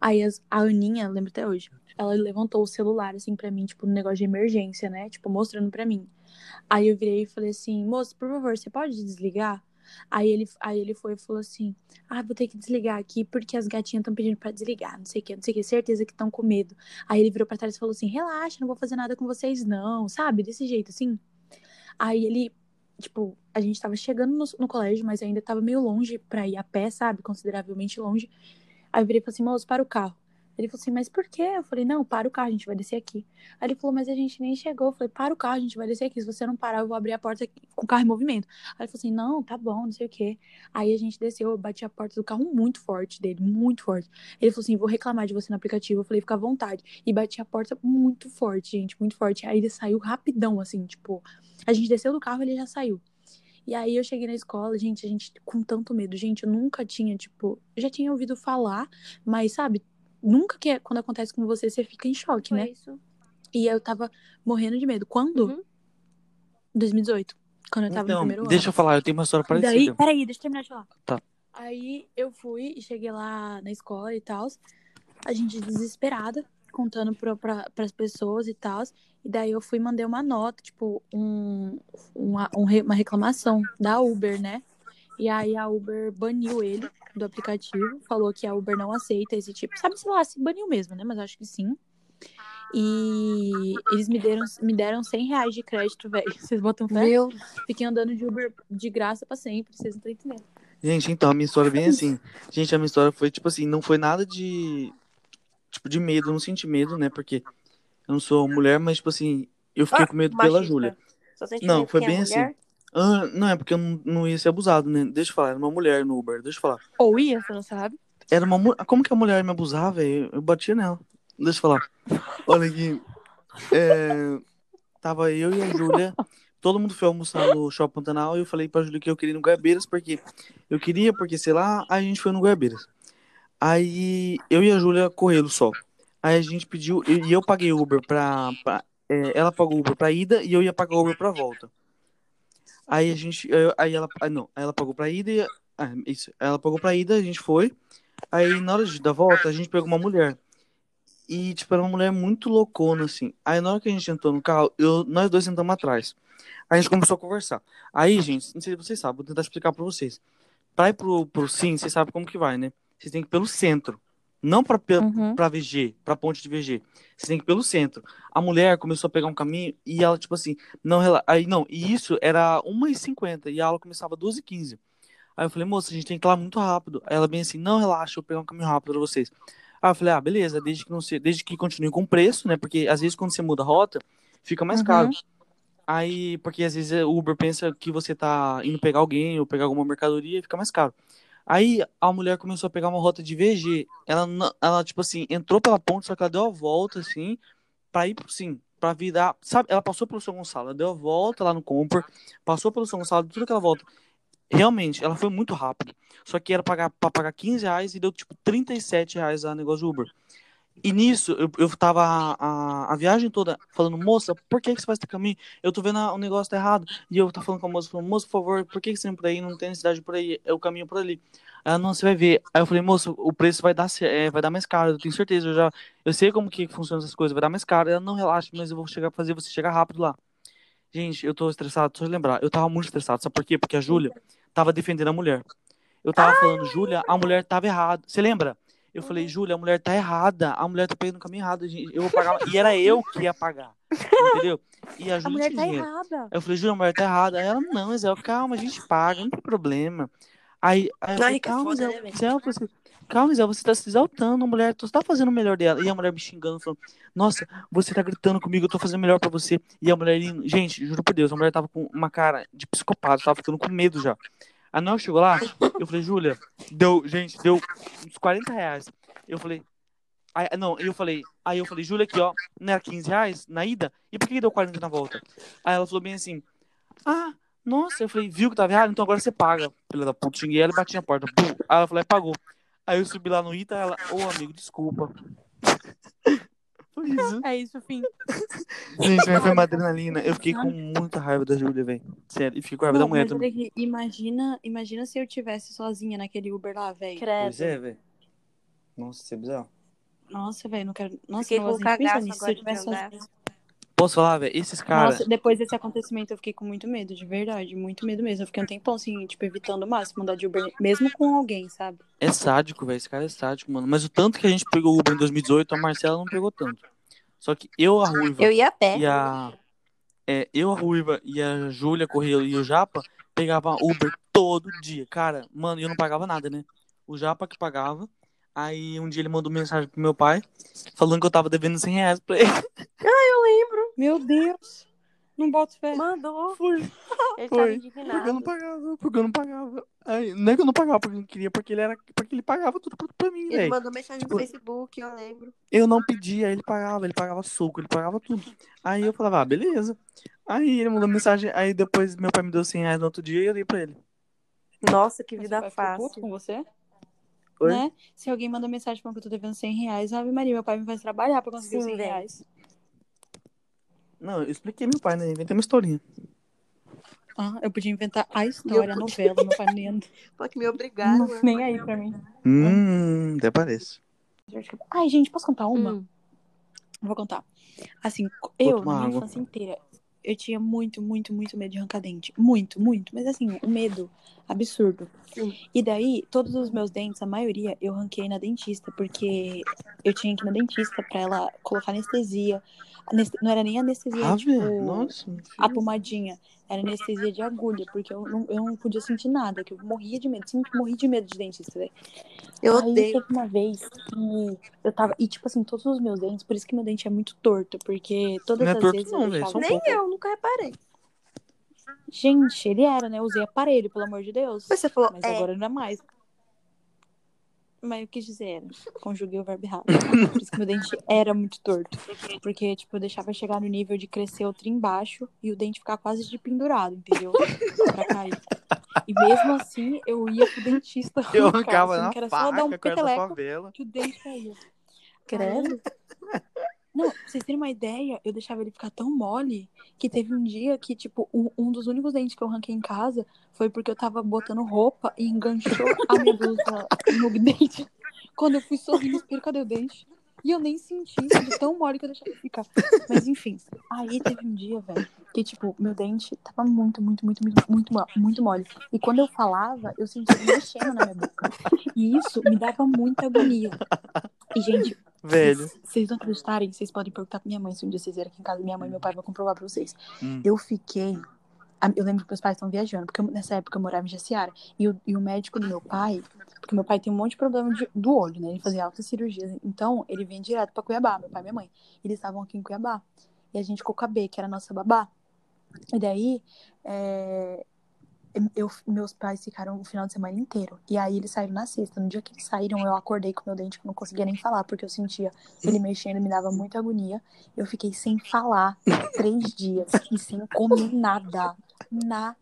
Aí as- a Aninha, lembro até hoje, ela levantou o celular, assim, pra mim, tipo, no negócio de emergência, né? Tipo, mostrando pra mim. Aí eu virei e falei assim, moço, por favor, você pode desligar? Aí ele, aí ele foi e falou assim, ah, vou ter que desligar aqui porque as gatinhas estão pedindo pra desligar, não sei o que, não sei o que, certeza que estão com medo. Aí ele virou pra trás e falou assim, relaxa, não vou fazer nada com vocês não, sabe? Desse jeito, assim. Aí ele, tipo, a gente tava chegando no, no colégio, mas ainda tava meio longe pra ir a pé, sabe? Consideravelmente longe. Aí eu virei e falei assim, moço, para o carro. Ele falou assim, mas por quê? Eu falei, não, para o carro, a gente vai descer aqui. Aí ele falou, mas a gente nem chegou. Eu falei, para o carro, a gente vai descer aqui. Se você não parar, eu vou abrir a porta aqui, com o carro em movimento. Aí ele falou assim, não, tá bom, não sei o quê. Aí a gente desceu, eu bati a porta do carro muito forte dele, muito forte. Ele falou assim, vou reclamar de você no aplicativo. Eu falei, fica à vontade. E bati a porta muito forte, gente, muito forte. Aí ele saiu rapidão, assim, tipo, a gente desceu do carro, ele já saiu. E aí eu cheguei na escola, gente, a gente com tanto medo. Gente, eu nunca tinha, tipo, já tinha ouvido falar, mas sabe, nunca que é, quando acontece com você, você fica em choque, Foi né? isso. E eu tava morrendo de medo. Quando? Uhum. 2018. Quando eu tava no Então, primeiro deixa eu ano. falar, eu tenho uma história Daí, parecida. peraí, deixa eu terminar de falar. Tá. Aí eu fui e cheguei lá na escola e tal. A gente desesperada, contando pra, pra, pras pessoas e tal. E daí eu fui e mandei uma nota, tipo, um, uma, um uma reclamação da Uber, né? E aí a Uber baniu ele do aplicativo, falou que a Uber não aceita esse tipo. Sabe, sei lá, se baniu mesmo, né? Mas eu acho que sim. E eles me deram, me deram 100 reais de crédito, velho. Vocês botam fé? Meu Fiquei andando de Uber de graça pra sempre, vocês não estão entendendo. Gente, então, a minha história é bem assim. Gente, a minha história foi, tipo assim, não foi nada de. Tipo, de medo, eu não senti medo, né? Porque eu não sou mulher, mas, tipo assim, eu fiquei Ah, com medo pela machista. Júlia. Só sente Não, foi é bem assim. Ah, não, é porque eu não, não ia ser abusado, né? Deixa eu falar, era uma mulher no Uber, deixa eu falar. Ou ia, você não sabe? Era uma mulher. Como que a mulher me abusava, velho? Eu batia nela. Deixa eu falar. Olha aqui. É, Tava eu e a Júlia. Todo mundo foi almoçar no Shopping Pantanal e eu falei pra Júlia que eu queria ir no Goiabeiras, porque eu queria, porque sei lá, aí a gente foi no Goiabeiras. Aí eu e a Júlia correndo só. Aí a gente pediu, e e eu paguei Uber pra. pra- é, ela pagou Uber pra ida e eu ia pagar Uber pra volta. Aí a gente. Aí ela. ah, Não, ela pagou pra ida e. Ah, isso. Ela pagou pra ida, a gente foi. Aí na hora de dar volta, a gente pegou uma mulher. E, tipo, era uma mulher muito loucona, assim. Aí na hora que a gente entrou no carro, eu, nós dois sentamos atrás. Aí a gente começou a conversar. Aí, gente, não sei se vocês sabem, vou tentar explicar pra vocês. Pra ir pro, pro Sim, vocês sabem como que vai, né? Vocês têm que ir pelo centro. Não pe- Uhum. pra VG, pra ponte de VG. Vocês têm que ir pelo centro. A mulher começou a pegar um caminho e ela, tipo assim, não. Aí, não, e isso era 1h50 e a aula começava 2h15. Aí eu falei, moça, a gente tem que ir lá muito rápido. Aí ela bem assim, não, relaxa, eu vou pegar um caminho rápido pra vocês. Aí eu falei, ah, beleza, desde que não se... desde que continue com o preço, né? Porque às vezes quando você muda a rota, fica mais Uhum. caro. Aí, porque às vezes o Uber pensa que você tá indo pegar alguém ou pegar alguma mercadoria e fica mais caro. Aí a mulher começou a pegar uma rota de VG. Ela, ela tipo assim, entrou pela ponte, só que ela deu a volta, assim, pra ir, pro- sim, pra virar. Sabe, ela passou pelo São Gonçalo, ela deu a volta lá no Compor, passou pelo São Gonçalo, tudo aquela volta. Realmente, ela foi muito rápido. Só que era pagar, pra pagar 15 reais e deu tipo 37 reais a negócio Uber. E nisso, eu, eu tava a, a, a viagem toda falando, moça, por que, que você faz esse caminho? Eu tô vendo o negócio tá errado. E eu tava falando com a moça, falando, moça, por favor, por que, que você vem por aí? Não tem necessidade por aí, é o caminho por ali. Ela, não, você vai ver. Aí eu falei, moça, o preço vai dar, é, vai dar mais caro, eu tenho certeza, eu já, eu sei como que funciona essas coisas, vai dar mais caro. Ela, não, relaxa, mas eu vou chegar, fazer você chegar rápido lá. Gente, eu tô estressado, só de lembrar, eu tava muito estressado, sabe por quê? Porque a Júlia tava defendendo a mulher. Eu tava falando, Júlia, a mulher tava errada. Você lembra? Eu falei, Júlia, a mulher tá errada. A mulher tá pegando o caminho errado. gente. Eu vou pagar. E era eu que ia pagar. Entendeu? E a A Júlia mulher tinha tá dinheiro. errada. Eu falei, Júlia, a mulher tá errada. Aí ela, não, Zé, calma, a gente paga, não tem problema. Aí, aí eu falei, calma, Zé, né, você... calma, Zé, você tá se exaltando, a mulher, você tá fazendo o melhor dela. E a mulher me xingando, falando, nossa, você tá gritando comigo, eu tô fazendo o melhor pra você. E a mulher, gente, juro por Deus, a mulher tava com uma cara de psicopata, tava ficando com medo já. Na hora que chegou lá, eu falei, Júlia, deu, gente, deu uns 40 reais. Eu falei, aí, não, eu falei, aí eu falei, Júlia, aqui, ó, não era 15 reais na ida? E por que deu 40 na volta? Aí ela falou bem assim, ah, nossa, eu falei, viu que tava errado? Então agora você paga. Filha da puta, xinguei ela e bati na porta. Pum. Aí ela falou, é, pagou. Aí eu subi lá no Ita, ela, ô amigo, desculpa. Foi isso. É isso, fim. Gente, mas foi uma adrenalina. Eu fiquei com muita raiva da Júlia, velho. Sério, e fiquei com raiva da Não, mulher mas também. aqui, imagina, imagina se eu tivesse sozinha naquele Uber lá, velho. Credo. Pois é, velho. Nossa, isso é bizarro. Nossa, velho, não quero. Nossa, Fiquei não com de pensar cagaço nisso. Se agora eu de tivesse andar. Posso falar, velho? Esses caras. Nossa, depois desse acontecimento eu fiquei com muito medo, de verdade. Muito medo mesmo. Eu fiquei um tempão assim, tipo, evitando o máximo andar de Uber, mesmo com alguém, sabe? É sádico, velho. Esse cara é sádico, mano. Mas o tanto que a gente pegou Uber em 2018, a Marcela não pegou tanto. Só que eu, a Ruiva Eu ia a pé. e a. É, eu, a Ruiva e a Júlia Correia e o Japa pegava Uber todo dia. Cara, mano, eu não pagava nada, né? O Japa que pagava. Aí um dia ele mandou mensagem pro meu pai, falando que eu tava devendo 100 reais pra ele. Meu Deus. Não boto fé. Mandou. Foi. Ele Foi. tava Porque eu não indignado. pagava, porque eu não pagava. Aí, não é que eu não pagava porque eu não queria, porque ele era. Porque ele pagava tudo pra, pra mim, Ele velho. mandou mensagem Tipo- no Facebook, eu lembro. Eu não pedia, ele pagava, ele pagava suco, ele pagava tudo. Aí eu falava, ah, beleza. Aí ele mandou mensagem, aí depois meu pai me deu 100 reais no outro dia e eu dei pra ele. Nossa, que vida fácil. com você? Oi? Né? Se alguém manda mensagem falando que eu tô devendo 100 reais, Ave Maria, meu pai me faz trabalhar pra conseguir Sim, 100 velho. reais. Não, eu expliquei meu pai, né? Inventei uma historinha. Ah, eu podia inventar a história, a novela, meu pai nem, Pô, que me obrigaram. não, nem aí pra mim. Hum, até parece. Ai, gente, posso contar uma? Hum. Vou contar. Assim, eu, tomar minha água. infância inteira, eu tinha muito, muito, muito medo de arrancar dente. Muito, muito. Mas assim, um medo absurdo. Sim. E daí, todos os meus dentes, a maioria, eu ranquei na dentista, porque eu tinha que ir na dentista pra ela colocar anestesia. Aneste- Não era nem anestesia, Ah, tipo, nossa. a pomadinha. Era anestesia de agulha, porque eu não, eu não podia sentir nada, que eu morria de medo. Sempre morri de medo de dentista, velho. Eu Aí odeio. teve uma vez que eu tava. E, tipo assim, todos os meus dentes, por isso que meu dente é muito torto, porque todas Não é as torto vezes não, eu deixava. um Nem pouco. eu, nunca reparei. Gente, ele era, né? Eu usei aparelho, pelo amor de Deus. Mas você falou, Mas é. agora não é mais. Mas eu quis dizer, era. Conjuguei o verbo errado. Por isso que meu dente era muito torto. Porque, tipo, eu deixava chegar no nível de crescer outro embaixo e o dente ficar quase de pendurado, entendeu? Pra cair. E mesmo assim, eu ia pro dentista. Eu arrancava sendo na que era só faca, dar um peteleco que o dente caía. Credo. Não, pra vocês terem uma ideia, eu deixava ele ficar tão mole que teve um dia que, tipo, um, um dos únicos dentes que eu arranquei em casa foi porque eu tava botando roupa e enganchou a minha blusa no dente. Quando eu fui sorrir no espelho, cadê o dente? E eu nem senti, de tão mole que eu deixei ele ficar. Mas enfim, aí teve um dia, velho, que, tipo, meu dente tava muito, muito, muito, muito, muito, muito mole. E quando eu falava, eu sentia ele mexendo na minha boca. E isso me dava muita agonia. E, gente, Velho. vocês- não acreditarem, vocês podem perguntar pra minha mãe se um dia vocês vierem aqui em casa. Minha mãe e meu pai vão comprovar pra vocês. Hum. Eu fiquei. Eu lembro que meus pais estão viajando, porque eu- nessa época eu morava em Jaciara. E o, e o médico do meu pai, porque meu pai tem um monte de problema de- do olho, né? Ele fazia altas cirurgias. Então, ele vinha direto pra Cuiabá, meu pai e minha mãe. Eles estavam aqui em Cuiabá. E a gente ficou com a B, que era a nossa babá. E daí, é, eu, meus pais ficaram o final de semana inteiro. E aí eles saíram na sexta. No dia que eles saíram, eu acordei com meu dente que eu não conseguia nem falar, porque eu sentia ele mexendo, me dava muita agonia. Eu fiquei sem falar três dias e sem comer nada. Nada.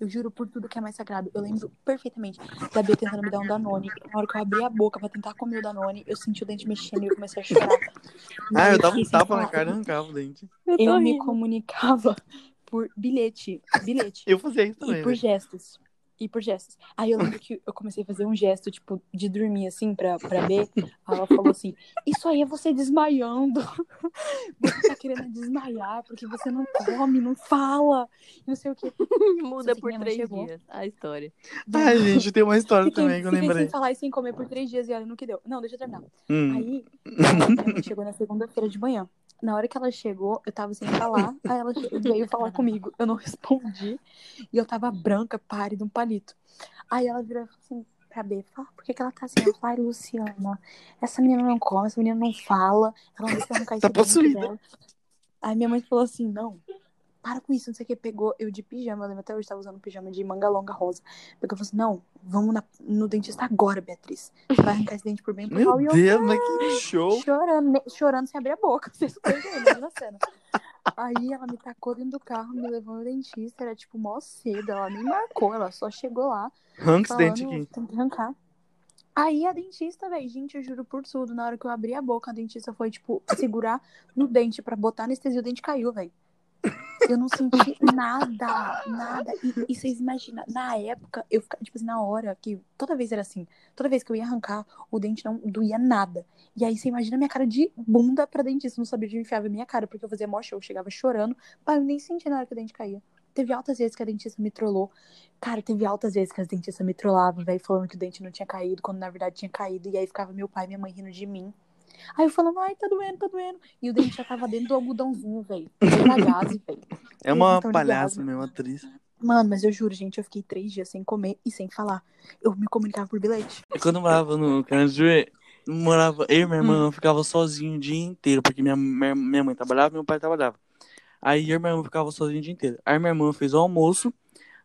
Eu juro por tudo que é mais sagrado. Eu lembro perfeitamente da Bia tentando me dar um Danone. Na hora que eu abri a boca pra tentar comer o Danone, eu senti o dente mexendo e eu comecei a chorar. Ah, eu dava um tapa na cara e arrancava o dente. Eu Eu me comunicava por bilhete. Bilhete. Eu fazia isso E também. por velho. gestos. E por gestos. Aí eu lembro que eu comecei a fazer um gesto, tipo, de dormir assim pra, pra ver. Aí ela falou assim: Isso aí é você desmaiando. Você tá querendo desmaiar porque você não come, não fala. Não sei o quê. Muda Assim, por três chegou. dias a história. Ai, gente, tem uma história Fiquei, também que eu lembrei. sem falar e sem comer por três dias e olha no que deu. Não, deixa eu terminar. Hum. Aí, ela- chegou na segunda-feira de manhã. Na hora que ela chegou, eu tava sem falar. Aí ela veio falar comigo. Eu não respondi. E eu tava branca, pálida, um palito. Aí ela virou assim pra B, fala, por que, que ela tá assim? Ai, Luciana, essa menina não come, essa menina não fala. Ela não eu arrancar Tá possuída. dela. Aí minha mãe falou assim, não, para com isso, não sei o que. Pegou eu de pijama, eu lembro até hoje, tava usando pijama de manga longa rosa. Pegou e falou assim, não, vamos na- no dentista agora, Beatriz. Você vai arrancar esse dente por bem por Meu mal. E eu, Deus, mas que show. chorando, chorando sem abrir a boca. Vocês estão a cena. Aí ela me tacou dentro do carro, me levou no dentista, era tipo mó cedo, ela nem marcou, ela só chegou lá, Arranca esse dente aqui. tem que arrancar. Aí a dentista, velho, gente, eu juro por tudo, na hora que eu abri a boca, a dentista foi, tipo, segurar no dente pra botar anestesia, o dente caiu, velho. Eu não senti nada, nada. E, e vocês imaginam, na época, eu ficava, tipo assim, na hora que. Toda vez era assim. Toda vez que eu ia arrancar, o dente não doía nada. E aí você imagina minha cara de bunda pra dentista. Não sabia de onde enfiava a minha cara, porque eu fazia mó show. Eu chegava chorando, mas eu nem senti na hora que o dente caía. Teve altas vezes que a dentista me trollou. Cara, teve altas vezes que as dentistas me trollavam, velho, falando que o dente não tinha caído, quando na verdade tinha caído. E aí ficava meu pai e minha mãe rindo de mim. Aí eu falando, ai, tá doendo, tá doendo. E o dente já tava dentro do algodãozinho, velho. Gase, velho. É uma Então, palhaça mesmo, atriz. Mano, mas eu juro, gente, eu fiquei três dias sem comer e sem falar. Eu me comunicava por bilhete. Quando eu morava no Canajuê, morava, eu e minha irmã ficava sozinho o dia inteiro, porque minha, minha, minha mãe trabalhava e meu pai trabalhava. Aí eu e minha irmã ficava sozinho o dia inteiro. Aí minha irmã fez o almoço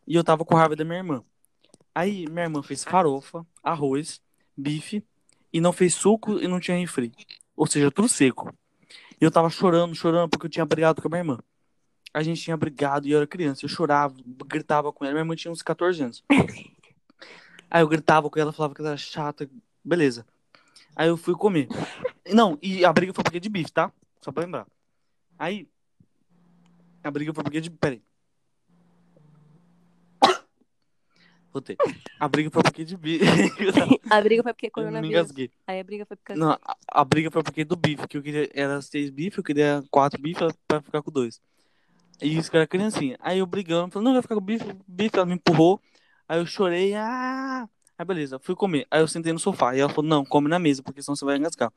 e eu tava com raiva da minha irmã. Aí minha irmã fez farofa, arroz, bife e não fez suco e não tinha refri. Ou seja, tudo seco. E eu tava chorando, chorando porque eu tinha brigado com a minha irmã. A gente tinha brigado e eu era criança. Eu chorava, gritava com ela. Minha irmã tinha uns 14 anos. Aí eu gritava com ela, falava que ela era chata. Beleza. Aí eu fui comer. Não, e a briga foi porque de bife, tá? Só pra lembrar. Aí. A briga foi porque de. Peraí. Voltei. A briga foi porque de bife. A briga foi porque eu me coronavírus. engasguei. Aí a briga foi porque. Não, a, a briga foi porque do bife, que eu queria. Era seis bifes, eu queria quatro bifes pra ficar com dois. E isso que era criancinha. Aí eu brigando, falando, não, vai ficar com bife, bife, ela me empurrou. Aí eu chorei, ah. Aí beleza, fui comer. Aí eu sentei no sofá. E ela falou, não, come na mesa, porque senão você vai engasgar.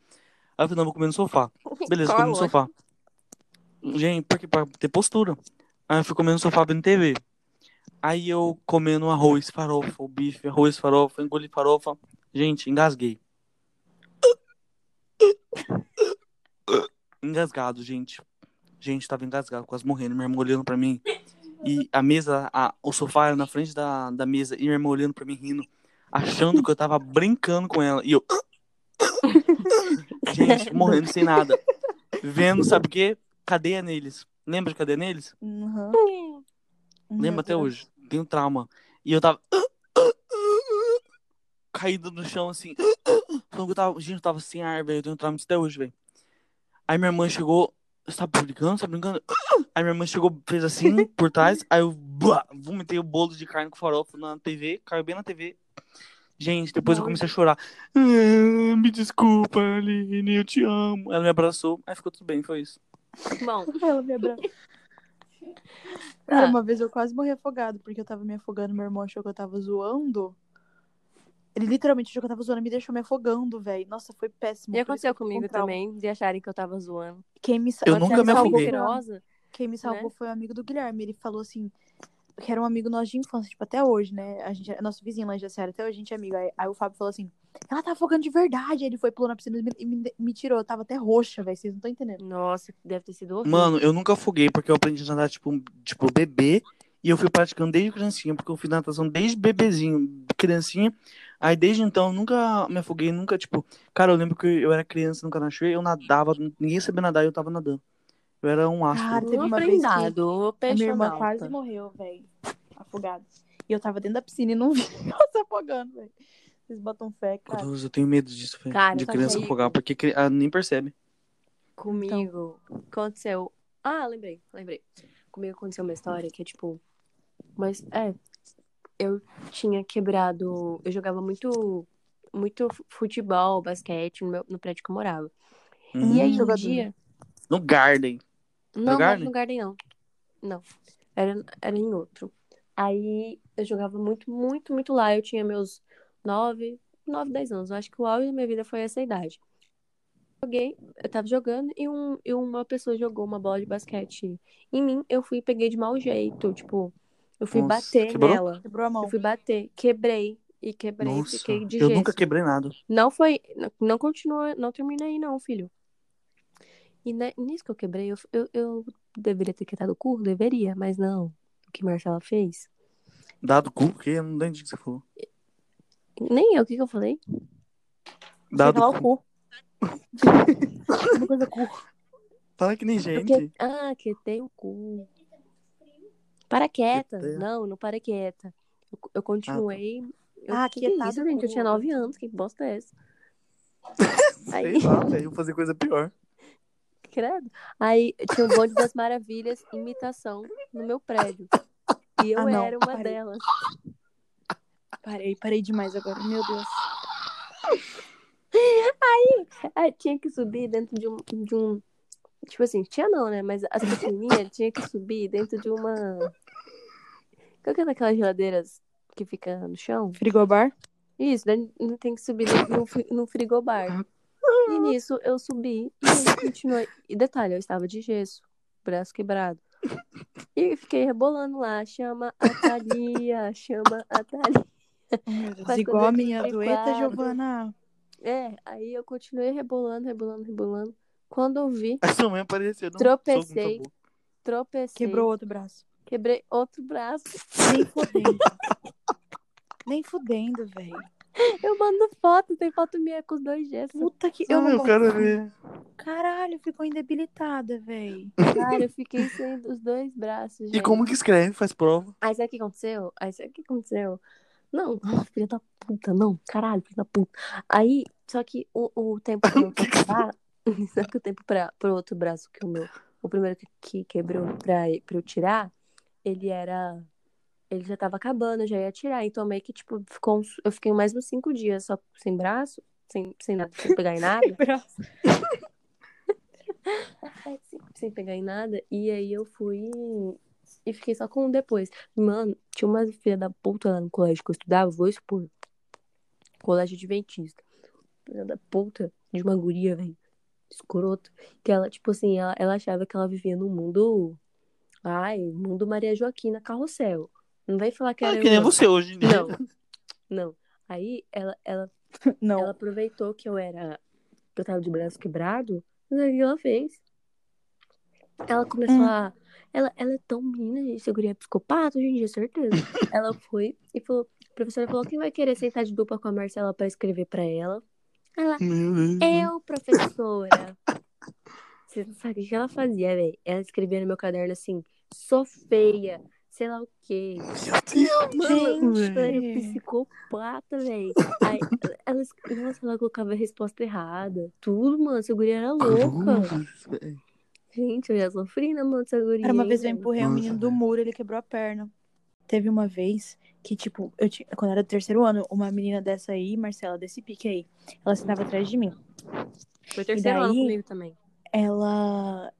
Aí eu falei, não, vou comer no sofá. Beleza, comi no sofá. Gente, porque pra ter postura. Aí eu fui comendo no sofá vendo TV. Aí eu comendo arroz, farofa, o bife, arroz, farofa, engoli farofa. Gente, engasguei. Engasgado, gente. Gente, tava engasgado, quase morrendo. Minha irmã olhando pra mim. E a mesa, a, o sofá era na frente da, da mesa. E minha irmã olhando pra mim, rindo. Achando que eu tava brincando com ela. E eu. Gente, morrendo sem nada. Vendo, sabe o quê? Cadeia neles. Lembra de cadeia neles? Uhum. Lembro até hoje. Tenho trauma. E eu tava. Caído no chão, assim. Falando que eu tava. Gente, eu tava sem ar, velho. Eu tenho trauma disso até hoje, velho. Aí minha irmã chegou. Você tá brincando? Você tá brincando? Aí minha irmã chegou, fez assim, por trás. Aí eu buá, vomitei o bolo de carne com farofa na TV. Caiu bem na TV. Gente, depois eu comecei a chorar. "Ah, me desculpa, Aline, eu te amo. Ela me abraçou. Aí ficou tudo bem, foi isso. Bom, Ela me abraçou. Cara, uma vez eu quase morri afogado, porque eu tava me afogando, meu irmão achou que eu tava zoando. Ele literalmente achou que eu tava zoando e me deixou me afogando, velho. Nossa, foi péssimo. e aconteceu comigo também, de acharem que eu tava zoando. Quem me, sa- Eu nunca me salvou afoguei. foi um- mentirosa. Quem me salvou né? foi um amigo do Guilherme. Ele falou assim, que era um amigo nosso de infância, tipo, até hoje, né? A gente é nosso vizinho lá em Jaciara, até hoje a gente é amigo. Aí, aí o Fábio falou assim, ela tá afogando de verdade. Aí ele foi, pulou na piscina e me, me, me tirou. Eu tava até roxa, velho. Vocês não estão entendendo. Nossa, deve ter sido horrível. Mano, eu nunca afoguei porque eu aprendi a nadar, tipo, tipo, bebê. E eu fui praticando desde criancinha, porque eu fiz natação desde bebezinho, criancinha. Aí desde então eu nunca me afoguei, nunca, tipo. Cara, eu lembro que eu era criança no Canachuê, eu nadava, ninguém sabia nadar e eu tava nadando. Eu era um astro. Cara, teve um uma vez que a minha irmã alta. quase morreu, velho. Afogada. E eu tava dentro da piscina e não vi ela se afogando, velho. Vocês botam fé, cara. Deus, eu tenho medo disso, velho. Cara, De só criança que- afogar, porque ah, nem percebe. Comigo aconteceu. Ah, lembrei, lembrei. Comigo aconteceu uma história que é tipo. Mas é. Eu tinha quebrado. Eu jogava muito. Muito futebol, basquete no, meu, no prédio que eu morava. Hum. E aí, um dia. No Garden. Não, era Garden? no Garden, não. Não. Era, era em outro. Aí eu jogava muito, muito, muito lá. Eu tinha meus 9, 9, 10 anos. Eu acho que o auge da minha vida foi essa idade. Joguei, eu tava jogando e, um, e uma pessoa jogou uma bola de basquete em mim. Eu fui e peguei de mau jeito. Tipo, eu fui Nossa, bater quebrou? nela. Quebrou a mão. Eu fui bater, quebrei. E quebrei, Nossa, fiquei de eu gesso. nunca quebrei nada. Não foi. não- Não continua, não termina aí, não, filho. E ne- nisso que eu quebrei, eu, eu, eu deveria ter quitado o cu? Deveria, mas não. O que Marcela fez? Dado cu, o quê? Eu não entendi o que você falou. Nem eu, o que, que eu falei? Dado Sei lá, o cu. Uma coisa cu. Fala que nem gente. Porque, ah, que tem o cu. Para quieta. Quieter. Não, não para quieta. Eu, eu continuei. eu, Ah, que, que é isso, gente? Eu tinha nove anos. Que bosta é essa? Sei Aí, lá, velho. Vou fazer coisa pior. credo. Aí tinha o bonde das maravilhas, imitação, no meu prédio. E eu Ah, não, era uma parei. delas. Parei, parei demais agora. Meu Deus. É, tinha que subir dentro de um, de um. Tipo assim, tinha não, né? Mas as pequenininhas tinha que subir dentro de uma. Qual que é daquelas geladeiras que fica no chão? Frigobar? Isso, não tem que subir dentro no, fri- no frigobar. E nisso eu subi e continuei. E detalhe, eu estava de gesso, braço quebrado. E fiquei rebolando lá. Chama a Thalia, chama a Thalia. Igual a minha quadro. Giovana. É, aí eu continuei rebolando, rebolando, rebolando. Quando eu vi, A sua mãe apareceu. um Tropecei. tropecei. Quebrou outro braço. Quebrei outro braço. Nem fudendo. Nem fudendo, velho. Eu mando foto, tem foto minha com os dois gestos. Puta que. Eu, Eu não quero ver. Caralho, ficou indebilitada, velho. Cara, eu fiquei sem os dois braços, E gente. como que escreve? Faz prova. Aí sabe o que aconteceu? Aí sabe o que aconteceu? Não, filha da puta, não. Caralho, filha da puta. Aí, só que o, o tempo pra eu acabar, só que o tempo pra, pro outro braço que o meu, o primeiro que, que quebrou pra, pra eu tirar, ele era, ele já tava acabando, eu já ia tirar. Então meio que, tipo, ficou uns- eu fiquei mais uns cinco dias só sem braço, sem, sem nada, sem pegar em nada. sem, sem pegar em nada. E aí eu fui e fiquei só com um depois. Mano, tinha uma filha da puta lá no colégio que eu estudava, vou expor. Colégio Adventista. Filha da puta de uma guria, velho. Escroto. Que ela, tipo assim, ela, ela achava que ela vivia num mundo. Ai, mundo Maria Joaquina Carrossel. Não vem falar que Ah, era que eu, nem você hoje em dia. Não. Não. Aí ela, ela Não. ela aproveitou que eu era. que eu tava de braço quebrado. Mas aí o que ela fez? Ela começou Hum. a. Ela, ela é tão menina, gente. Seguria é psicopata hoje em dia, certeza. ela foi e falou. A professora falou: quem vai querer sentar de dupla com a Marcela pra escrever pra ela? Ela. Meu Deus. Eu, professora. Você não sabe o que ela fazia, velho. Ela escrevia no meu caderno assim: sou feia, sei lá o quê. Mano, Gente. ela era psicopata, velho. Ela, nossa, ela colocava a resposta errada. Tudo, mano. Essa guria era louca. Cruz. Gente, eu já sofri na mão dessa guria. Era uma vez eu empurrei o Nossa, menino do velho. muro, ele quebrou a perna. Teve uma vez que, tipo, eu tinha, quando era do terceiro ano, uma menina dessa aí, Marcela, desse pique aí, ela sentava atrás de mim. Foi terceiro E ano daí- comigo também. Ela,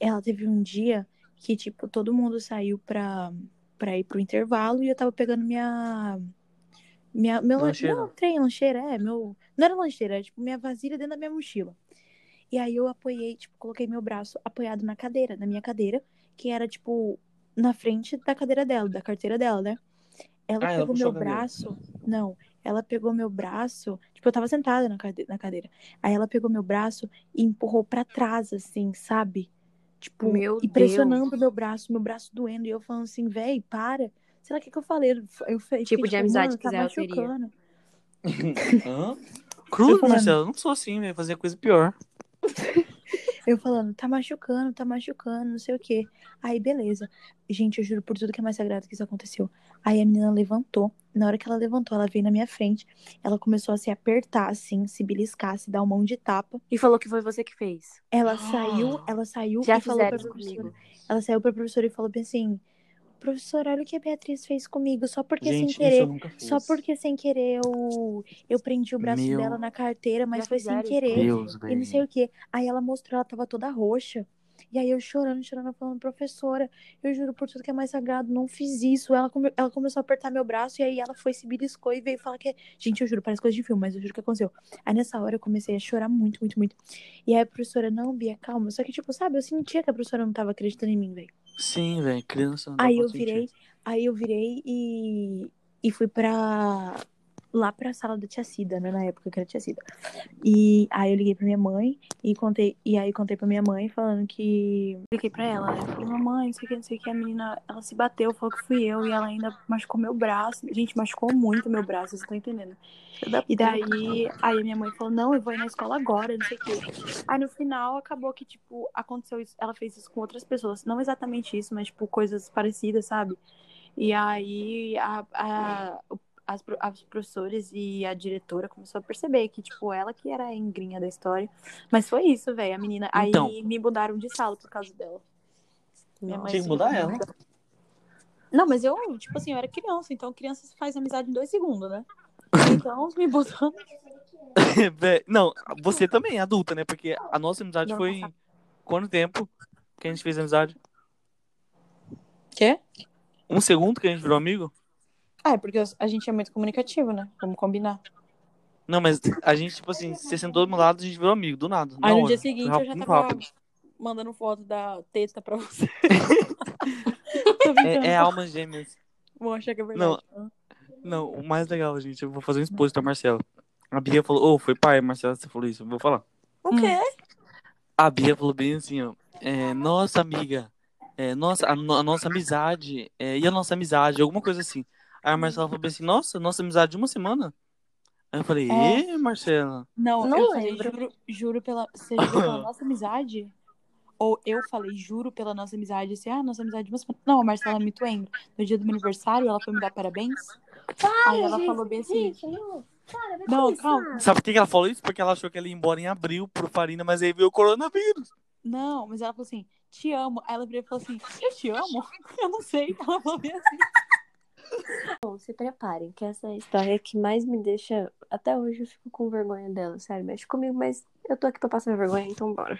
ela teve um dia que, tipo, todo mundo saiu pra, pra ir pro intervalo e eu tava pegando minha. Minha, meu, Lancheira. Não, trem, lancheira, é. Meu, não era lancheira, era tipo minha vasilha dentro da minha mochila. E aí eu apoiei, tipo, coloquei meu braço apoiado na cadeira, na minha cadeira, que era, tipo, na frente da cadeira dela, da carteira dela, né? Ela Ah, ela pegou puxou meu cadeira. braço. Não, ela pegou meu braço. Tipo, eu tava sentada na cade- na cadeira. Aí ela pegou meu braço e empurrou pra trás, assim, sabe? Tipo, Meu e pressionando meu braço, meu braço doendo. E eu falando assim, véi, para. Sei lá o que, que eu falei. Eu, eu fiquei, Tipo de amizade que tá teria. Hã? Cruz. Marcelo, eu não sou assim, velho. Fazer coisa pior. Eu falando, tá machucando, tá machucando, não sei o quê. Aí, beleza. Gente, eu juro por tudo que é mais sagrado que isso aconteceu. Aí a menina levantou. Na hora que ela levantou, ela veio na minha frente. Ela começou a se apertar, assim, se beliscar, se dar uma mão de tapa. E falou que foi você que fez. Ela Ah. saiu, ela saiu Já e falou pra professora. comigo. Ela saiu pra professora e falou bem assim: Professora, olha o que a Beatriz fez comigo, só porque Gente, sem isso querer. eu nunca fiz. Só porque sem querer eu, eu prendi o braço Meu- dela na carteira, mas Já foi sem querer. Deus, E não sei o que. Aí ela mostrou, ela tava toda roxa. E aí eu chorando, chorando, falando, professora, eu juro por tudo que é mais sagrado, não fiz isso. Ela, come- ela começou a apertar meu braço e aí ela foi, se beliscou e veio falar que. Gente, eu juro, parece coisa de filme, mas eu juro que aconteceu. Aí nessa hora eu comecei a chorar muito, muito, muito. E aí a professora, não, Bia, calma. Só que, tipo, sabe, eu sentia que a professora não tava acreditando em mim, velho. Sim, velho. Criança Aí eu virei, aí eu virei e, e fui pra. Lá pra sala da tia Cida, né? Na época que era tia Cida. E aí eu liguei pra minha mãe e contei. E aí contei pra minha mãe falando que. Liguei pra ela, né? Falei, mamãe, não sei o que, não sei o que. A menina, ela se bateu, falou que fui eu. E ela ainda machucou meu braço. Gente, machucou muito meu braço, vocês estão entendendo. E daí, aí a minha mãe falou, não, eu vou ir na escola agora, não sei o quê. Aí no final acabou que, tipo, aconteceu isso. Ela fez isso com outras pessoas. Não exatamente isso, mas, tipo, coisas parecidas, sabe? E aí a, a, as, as professores e a diretora começou a perceber que, tipo, ela que era a engrinha da história. Mas foi isso, velho. A menina. Então. Aí me mudaram de sala por causa dela. Minha mãe Tinha que mudar ela. Não, mas eu, tipo assim, eu era criança, então criança faz amizade em dois segundos, né? Então, me botou. Não, você também, adulta, né? Porque a nossa amizade Não, foi. Quanto tempo que a gente fez amizade? Quê? Um segundo que a gente virou amigo? Ah, é porque a gente é muito comunicativo, né? Vamos combinar. Não, mas a gente, tipo assim, você sentou do meu lado, a gente virou amigo, do nada. Aí no hora. dia seguinte eu já tava. rápido. mandando foto da teta pra você. É, é almas gêmeas. Vou achar que é verdade. Não, o mais legal, gente, eu vou fazer um exposto da Marcela. A Bia falou, ô, foi pai, Marcela, você falou isso, eu vou falar. O quê? A Bia falou bem assim, ó. é, nossa, amiga, é, nossa, a, a nossa amizade, é, e a nossa amizade, alguma coisa assim. Aí a Marcela falou bem assim, nossa, nossa amizade de uma semana? Aí eu falei, É. ê, Marcela? Não, Não eu falei, juro, juro pela. Você jurou pela nossa amizade? Ou eu falei, juro pela nossa amizade, assim, ah, nossa amizade de uma semana. Não, a Marcela me lembra. No dia do meu aniversário, ela foi me dar parabéns. Aí ela falou bem assim. Gente, não. Para, Não, calma. Sabe por que que ela falou isso? Porque ela achou que ela ia embora em abril pro Farina, mas aí veio o coronavírus. Não, mas ela falou assim, te amo. Aí ela virou e falou assim, eu te amo? Eu não sei. Ela falou bem assim. Bom, se preparem, que essa é a história que mais me deixa. Até hoje eu fico com vergonha dela, sério. Mexe comigo, mas eu tô aqui pra passar vergonha, então bora.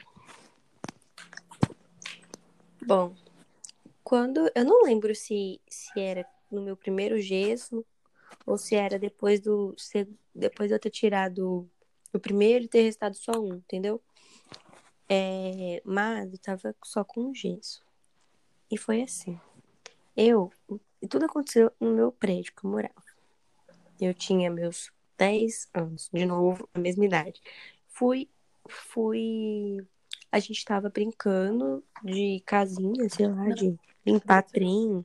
Bom, quando. Eu não lembro se, se era no meu primeiro gesso ou se era depois do. se- depois de eu ter tirado o primeiro e ter restado só um, entendeu? É, mas eu tava só com um gesso. E foi assim. Eu. E tudo aconteceu no meu prédio que eu morava. Eu tinha meus 10 anos, de novo, a mesma idade. Fui, fui. A gente tava brincando de casinha, sei lá, de limpar trem.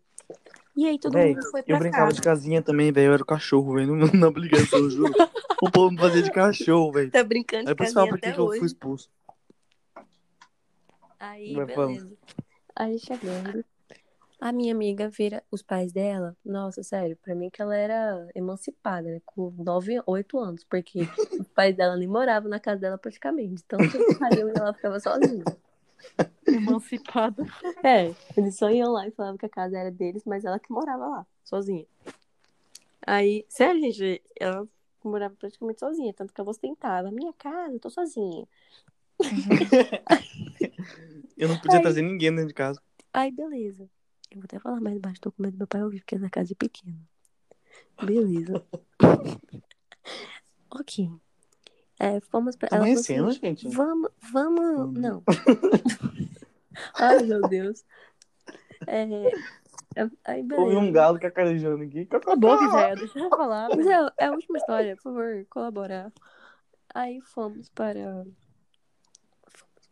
E aí todo mundo foi Eu pra brincava casa. de casinha também, velho. Eu era o cachorro, velho. Não, na obrigação, eu juro. O povo me fazia de cachorro, velho. Tá brincando de Aí fala casinha por que até que eu hoje. fui expulso. Aí, Vai falando. beleza. Aí chegando, a minha amiga vira os pais dela. Nossa, sério, pra mim que ela era emancipada, né? Com 9, 8 anos, porque os pais dela nem moravam na casa dela praticamente. Então, saíam e ela ficava sozinha. Emancipada. É, eles só iam lá e falavam que a casa era deles, mas ela que morava lá, sozinha. Aí, sério, gente, ela morava praticamente sozinha, tanto que eu ostentava. Minha casa, eu tô sozinha. Eu não podia Aí- trazer ninguém dentro de casa. Aí, beleza. Eu vou até falar mais baixo, tô com medo do meu pai ouvir, porque essa casa é pequena. Beleza. ok. É, fomos pra. Amanhecendo, assim, gente? Vamos, vamos. Hum. Não. Ai, meu Deus. É, é- aí. Ouvi um galo cacarejando aqui. Cala boca, Zé. Deixa eu falar. Mas velho. é, é a última história, por favor, colaborar. Aí fomos para.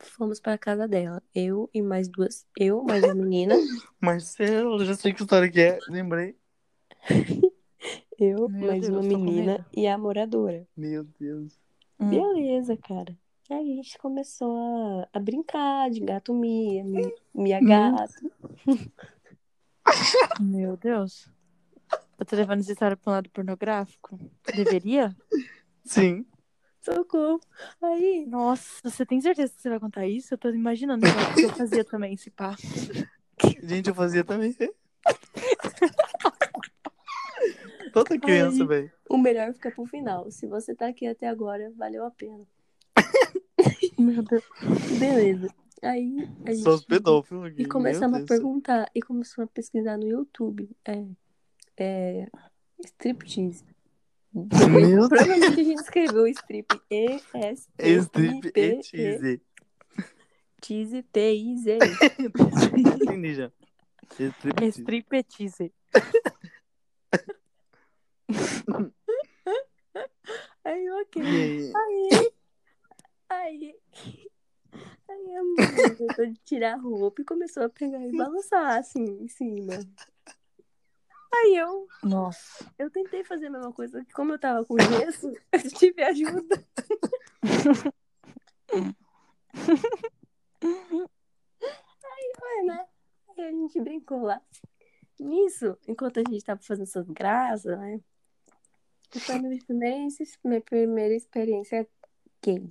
Fomos para a casa dela. Eu e mais duas. Eu, mais uma menina. Marcelo, eu já sei que história que é. Lembrei. Eu, Meu mais Deus, uma menina e a moradora. Meu Deus. Hum. Beleza, cara. Aí a gente começou a, a brincar de gato Mia, mi-. Mia gato. Meu Deus. Eu tô levando essa história pra um lado pornográfico? Deveria? Sim. Socorro. Aí, Nossa, você tem certeza que você vai contar isso? Eu tô imaginando o que eu fazia também, esse pá. Gente, eu fazia também. Toda criança, velho. o melhor fica pro final. Se você tá aqui até agora, valeu a pena. Meu Deus. Beleza. Aí a gente. Só os pedófilos aqui. E começamos a perguntar, e começamos a pesquisar no YouTube. É. É. Striptease. Meu. Provavelmente a gente escreveu strip Strip E-S-T-I-P-E e cheese. Tease T-I-Z. Entendi já. Strip Striptease. Aí, ok. E Aí. Aí. Aí a mulher a tirar a roupa e começou a pegar e balançar assim em cima. Aí eu, Nossa. eu tentei fazer a mesma coisa, que como eu tava com gesso, eu tive ajuda. Aí foi, né? Aí a gente brincou lá. Nisso, enquanto a gente tava fazendo essas graças, né? Foi minha primeira, minha primeira experiência gay.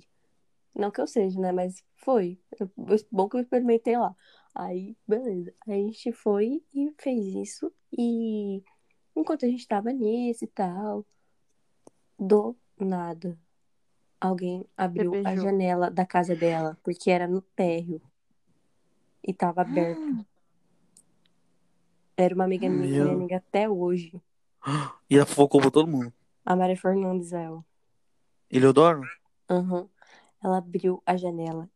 Não que eu seja, né? Mas foi. Eu- Bom que eu experimentei lá. Aí, beleza. Aí a gente foi e fez isso. E enquanto a gente tava nisso e tal, do nada, alguém abriu a janela da casa dela, porque era no térreo. E tava aberto. Era uma amiga minha, Meu. minha amiga até hoje. e ela focou pra todo mundo. A Maria Fernandes, ela. Eleodoro? Aham. Ela abriu a janela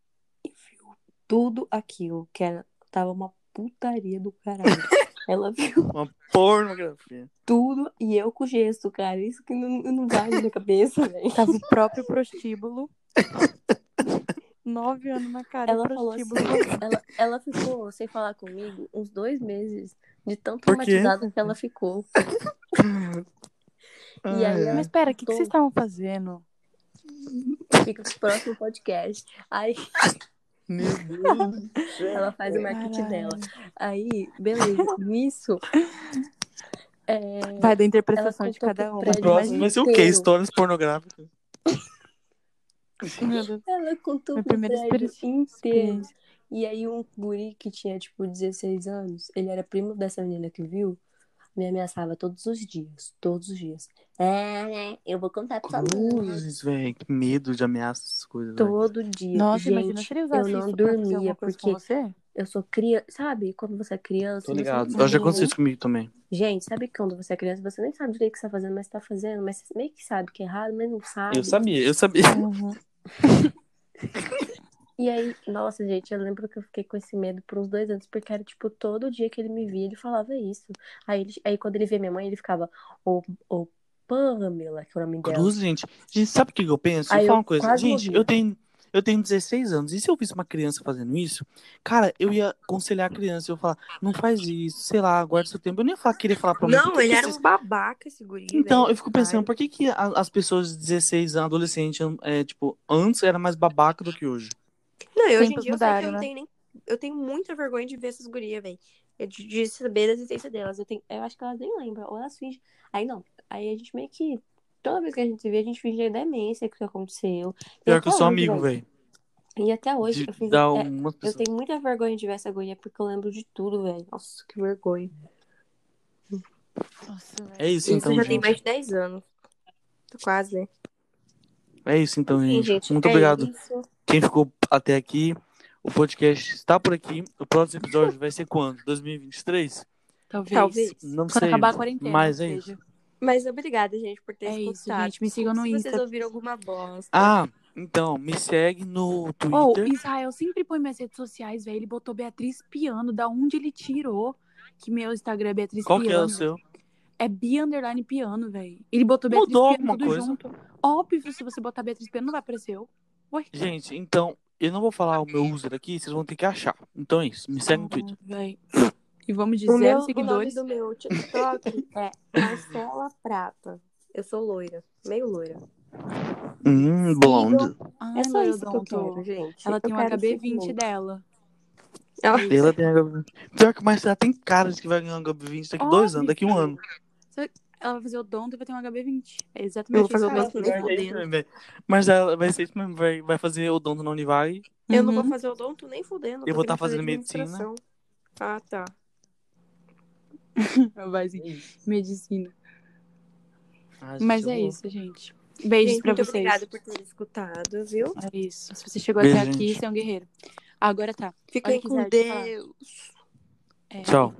tudo aquilo, que era, tava uma putaria do caralho. Ela viu Uma pornografia. tudo e eu com gesto, cara. Isso que não, não vai na minha cabeça, velho. Tava o próprio prostíbulo. Nove anos na cara. Ela falou assim, ela, ela ficou sem falar comigo uns dois meses de tão traumatizada que ela ficou. E aí, Ai, Mas pera, o que, que vocês estavam fazendo? Fica pro próximo podcast. Aí Meu Deus. ela faz o marketing Caralho. dela. Aí, beleza. Nisso. é, Vai da interpretação de cada um. O próximo vai ser o quê? Histórias pornográficas. Ela contou Minha pro primeira prédio inteiro. E aí um guri que tinha, tipo, 16 anos, ele era primo dessa menina que viu, me ameaçava todos os dias. Todos os dias. É, né? Eu vou contar pra sua mãe. Cruzes, velho. Que medo de ameaças, essas coisas. Todo dia. Nossa, imagina Gente, se ele usasse eu não dormia porque eu sou criança. Sabe? Quando você é criança. Tô ligado. Eu já aconteceu isso comigo também. Gente, sabe quando você é criança, você nem sabe direito o que você tá fazendo, mas tá fazendo, mas você meio que sabe que é errado, mas não sabe. Eu sabia, eu sabia. Uhum. E aí, nossa, gente, eu lembro que eu fiquei com esse medo por uns dois anos, porque era, tipo, todo dia que ele me via, ele falava isso. Aí, ele- aí quando ele via minha mãe, ele ficava, ô, ô, Pamela, que é o nome dela. Cruz, gente. Gente, sabe o que eu penso? Aí eu uma coisa. Gente, morri. eu tenho, eu tenho 16 anos. E se eu visse uma criança fazendo isso, cara, eu ia aconselhar a criança. Eu ia falar, não faz isso, sei lá, guarda seu tempo. Eu nem ia falar, querer falar pra mim. Não, ele era esses- um babaca, esse guri. Então, velho. eu fico pensando, por que, que as pessoas de 16 anos, adolescentes, é, tipo, antes era mais babaca do que hoje? Não, eu hoje em dia eu, sei que mudaram, eu não né? tenho nem. Eu tenho muita vergonha de ver essas gurias, velho. De, de saber da existência delas. Eu, tenho, eu acho que elas nem lembram, ou elas fingem. Aí não, aí a gente meio que, toda vez que a gente se vê, a gente finge demência que o que aconteceu. E Pior que eu sou hoje, amigo, velho. E até hoje, De eu fiz. é, eu tenho muita vergonha de ver essa guria, porque eu lembro de tudo, velho. Nossa, que vergonha. Nossa. É isso, Isso então, já tem gente. mais de 10 anos. Tô quase, né? É isso, então, Enfim, gente. gente, Muito é obrigado. isso. Quem ficou até aqui, o podcast está por aqui. O próximo episódio vai ser quando? 2023? Talvez. Talvez. Não Quando sei. acabar a quarentena. Mas é isso. Mas obrigada, gente, por ter É isso, escutado. gente. Me sigam no Se Insta. vocês ouviram alguma bosta. Ah, então, me segue no Ô, Twitter. Israel sempre põe minhas redes sociais, velho. Ele botou Beatriz Piano. Da onde ele tirou que meu Instagram é Beatriz Qual que é Piano? o seu? É Bia Underline Piano, velho. Ele botou Beatriz Mudou Piano alguma tudo coisa? junto. Óbvio, se você botar Beatriz Piano, não vai aparecer eu. Ué? Gente, então, eu não vou falar o meu user aqui, vocês vão ter que achar. Então é isso, me segue no Twitter. Véi. E vamos de O, meu, o nome seguidores. do meu TikTok é Marcela Prata. Eu sou loira, meio loira. Hum, blonde. Ai, É só isso que eu quero, gente. Ela Eu tem um quero HB20 seguir. dela. Ela- Ela tem HB20. Pior que mais ela tem cara de que vai ganhar um HB20 daqui dois anos, daqui um ano. Ela vai fazer odonto e vai ter um HB20. É Eu exatamente vou fazer odonto nem É fudendo. velho. Mas ela vai ser isso mesmo, vai, vai fazer odonto na Univag. Eu não Uhum. vou fazer odonto nem fudendo. Eu vou tô tá fazendo medicina. Ah, tá. Vai sim. Medicina. Ah, Mas é eu vou. isso, gente. Beijos Gente, pra muito vocês. obrigada por ter escutado, viu? É isso. Se você chegou Beijo, até aqui, gente. você é um guerreiro. Agora tá. Fiquem com. Deus. É, Tchau.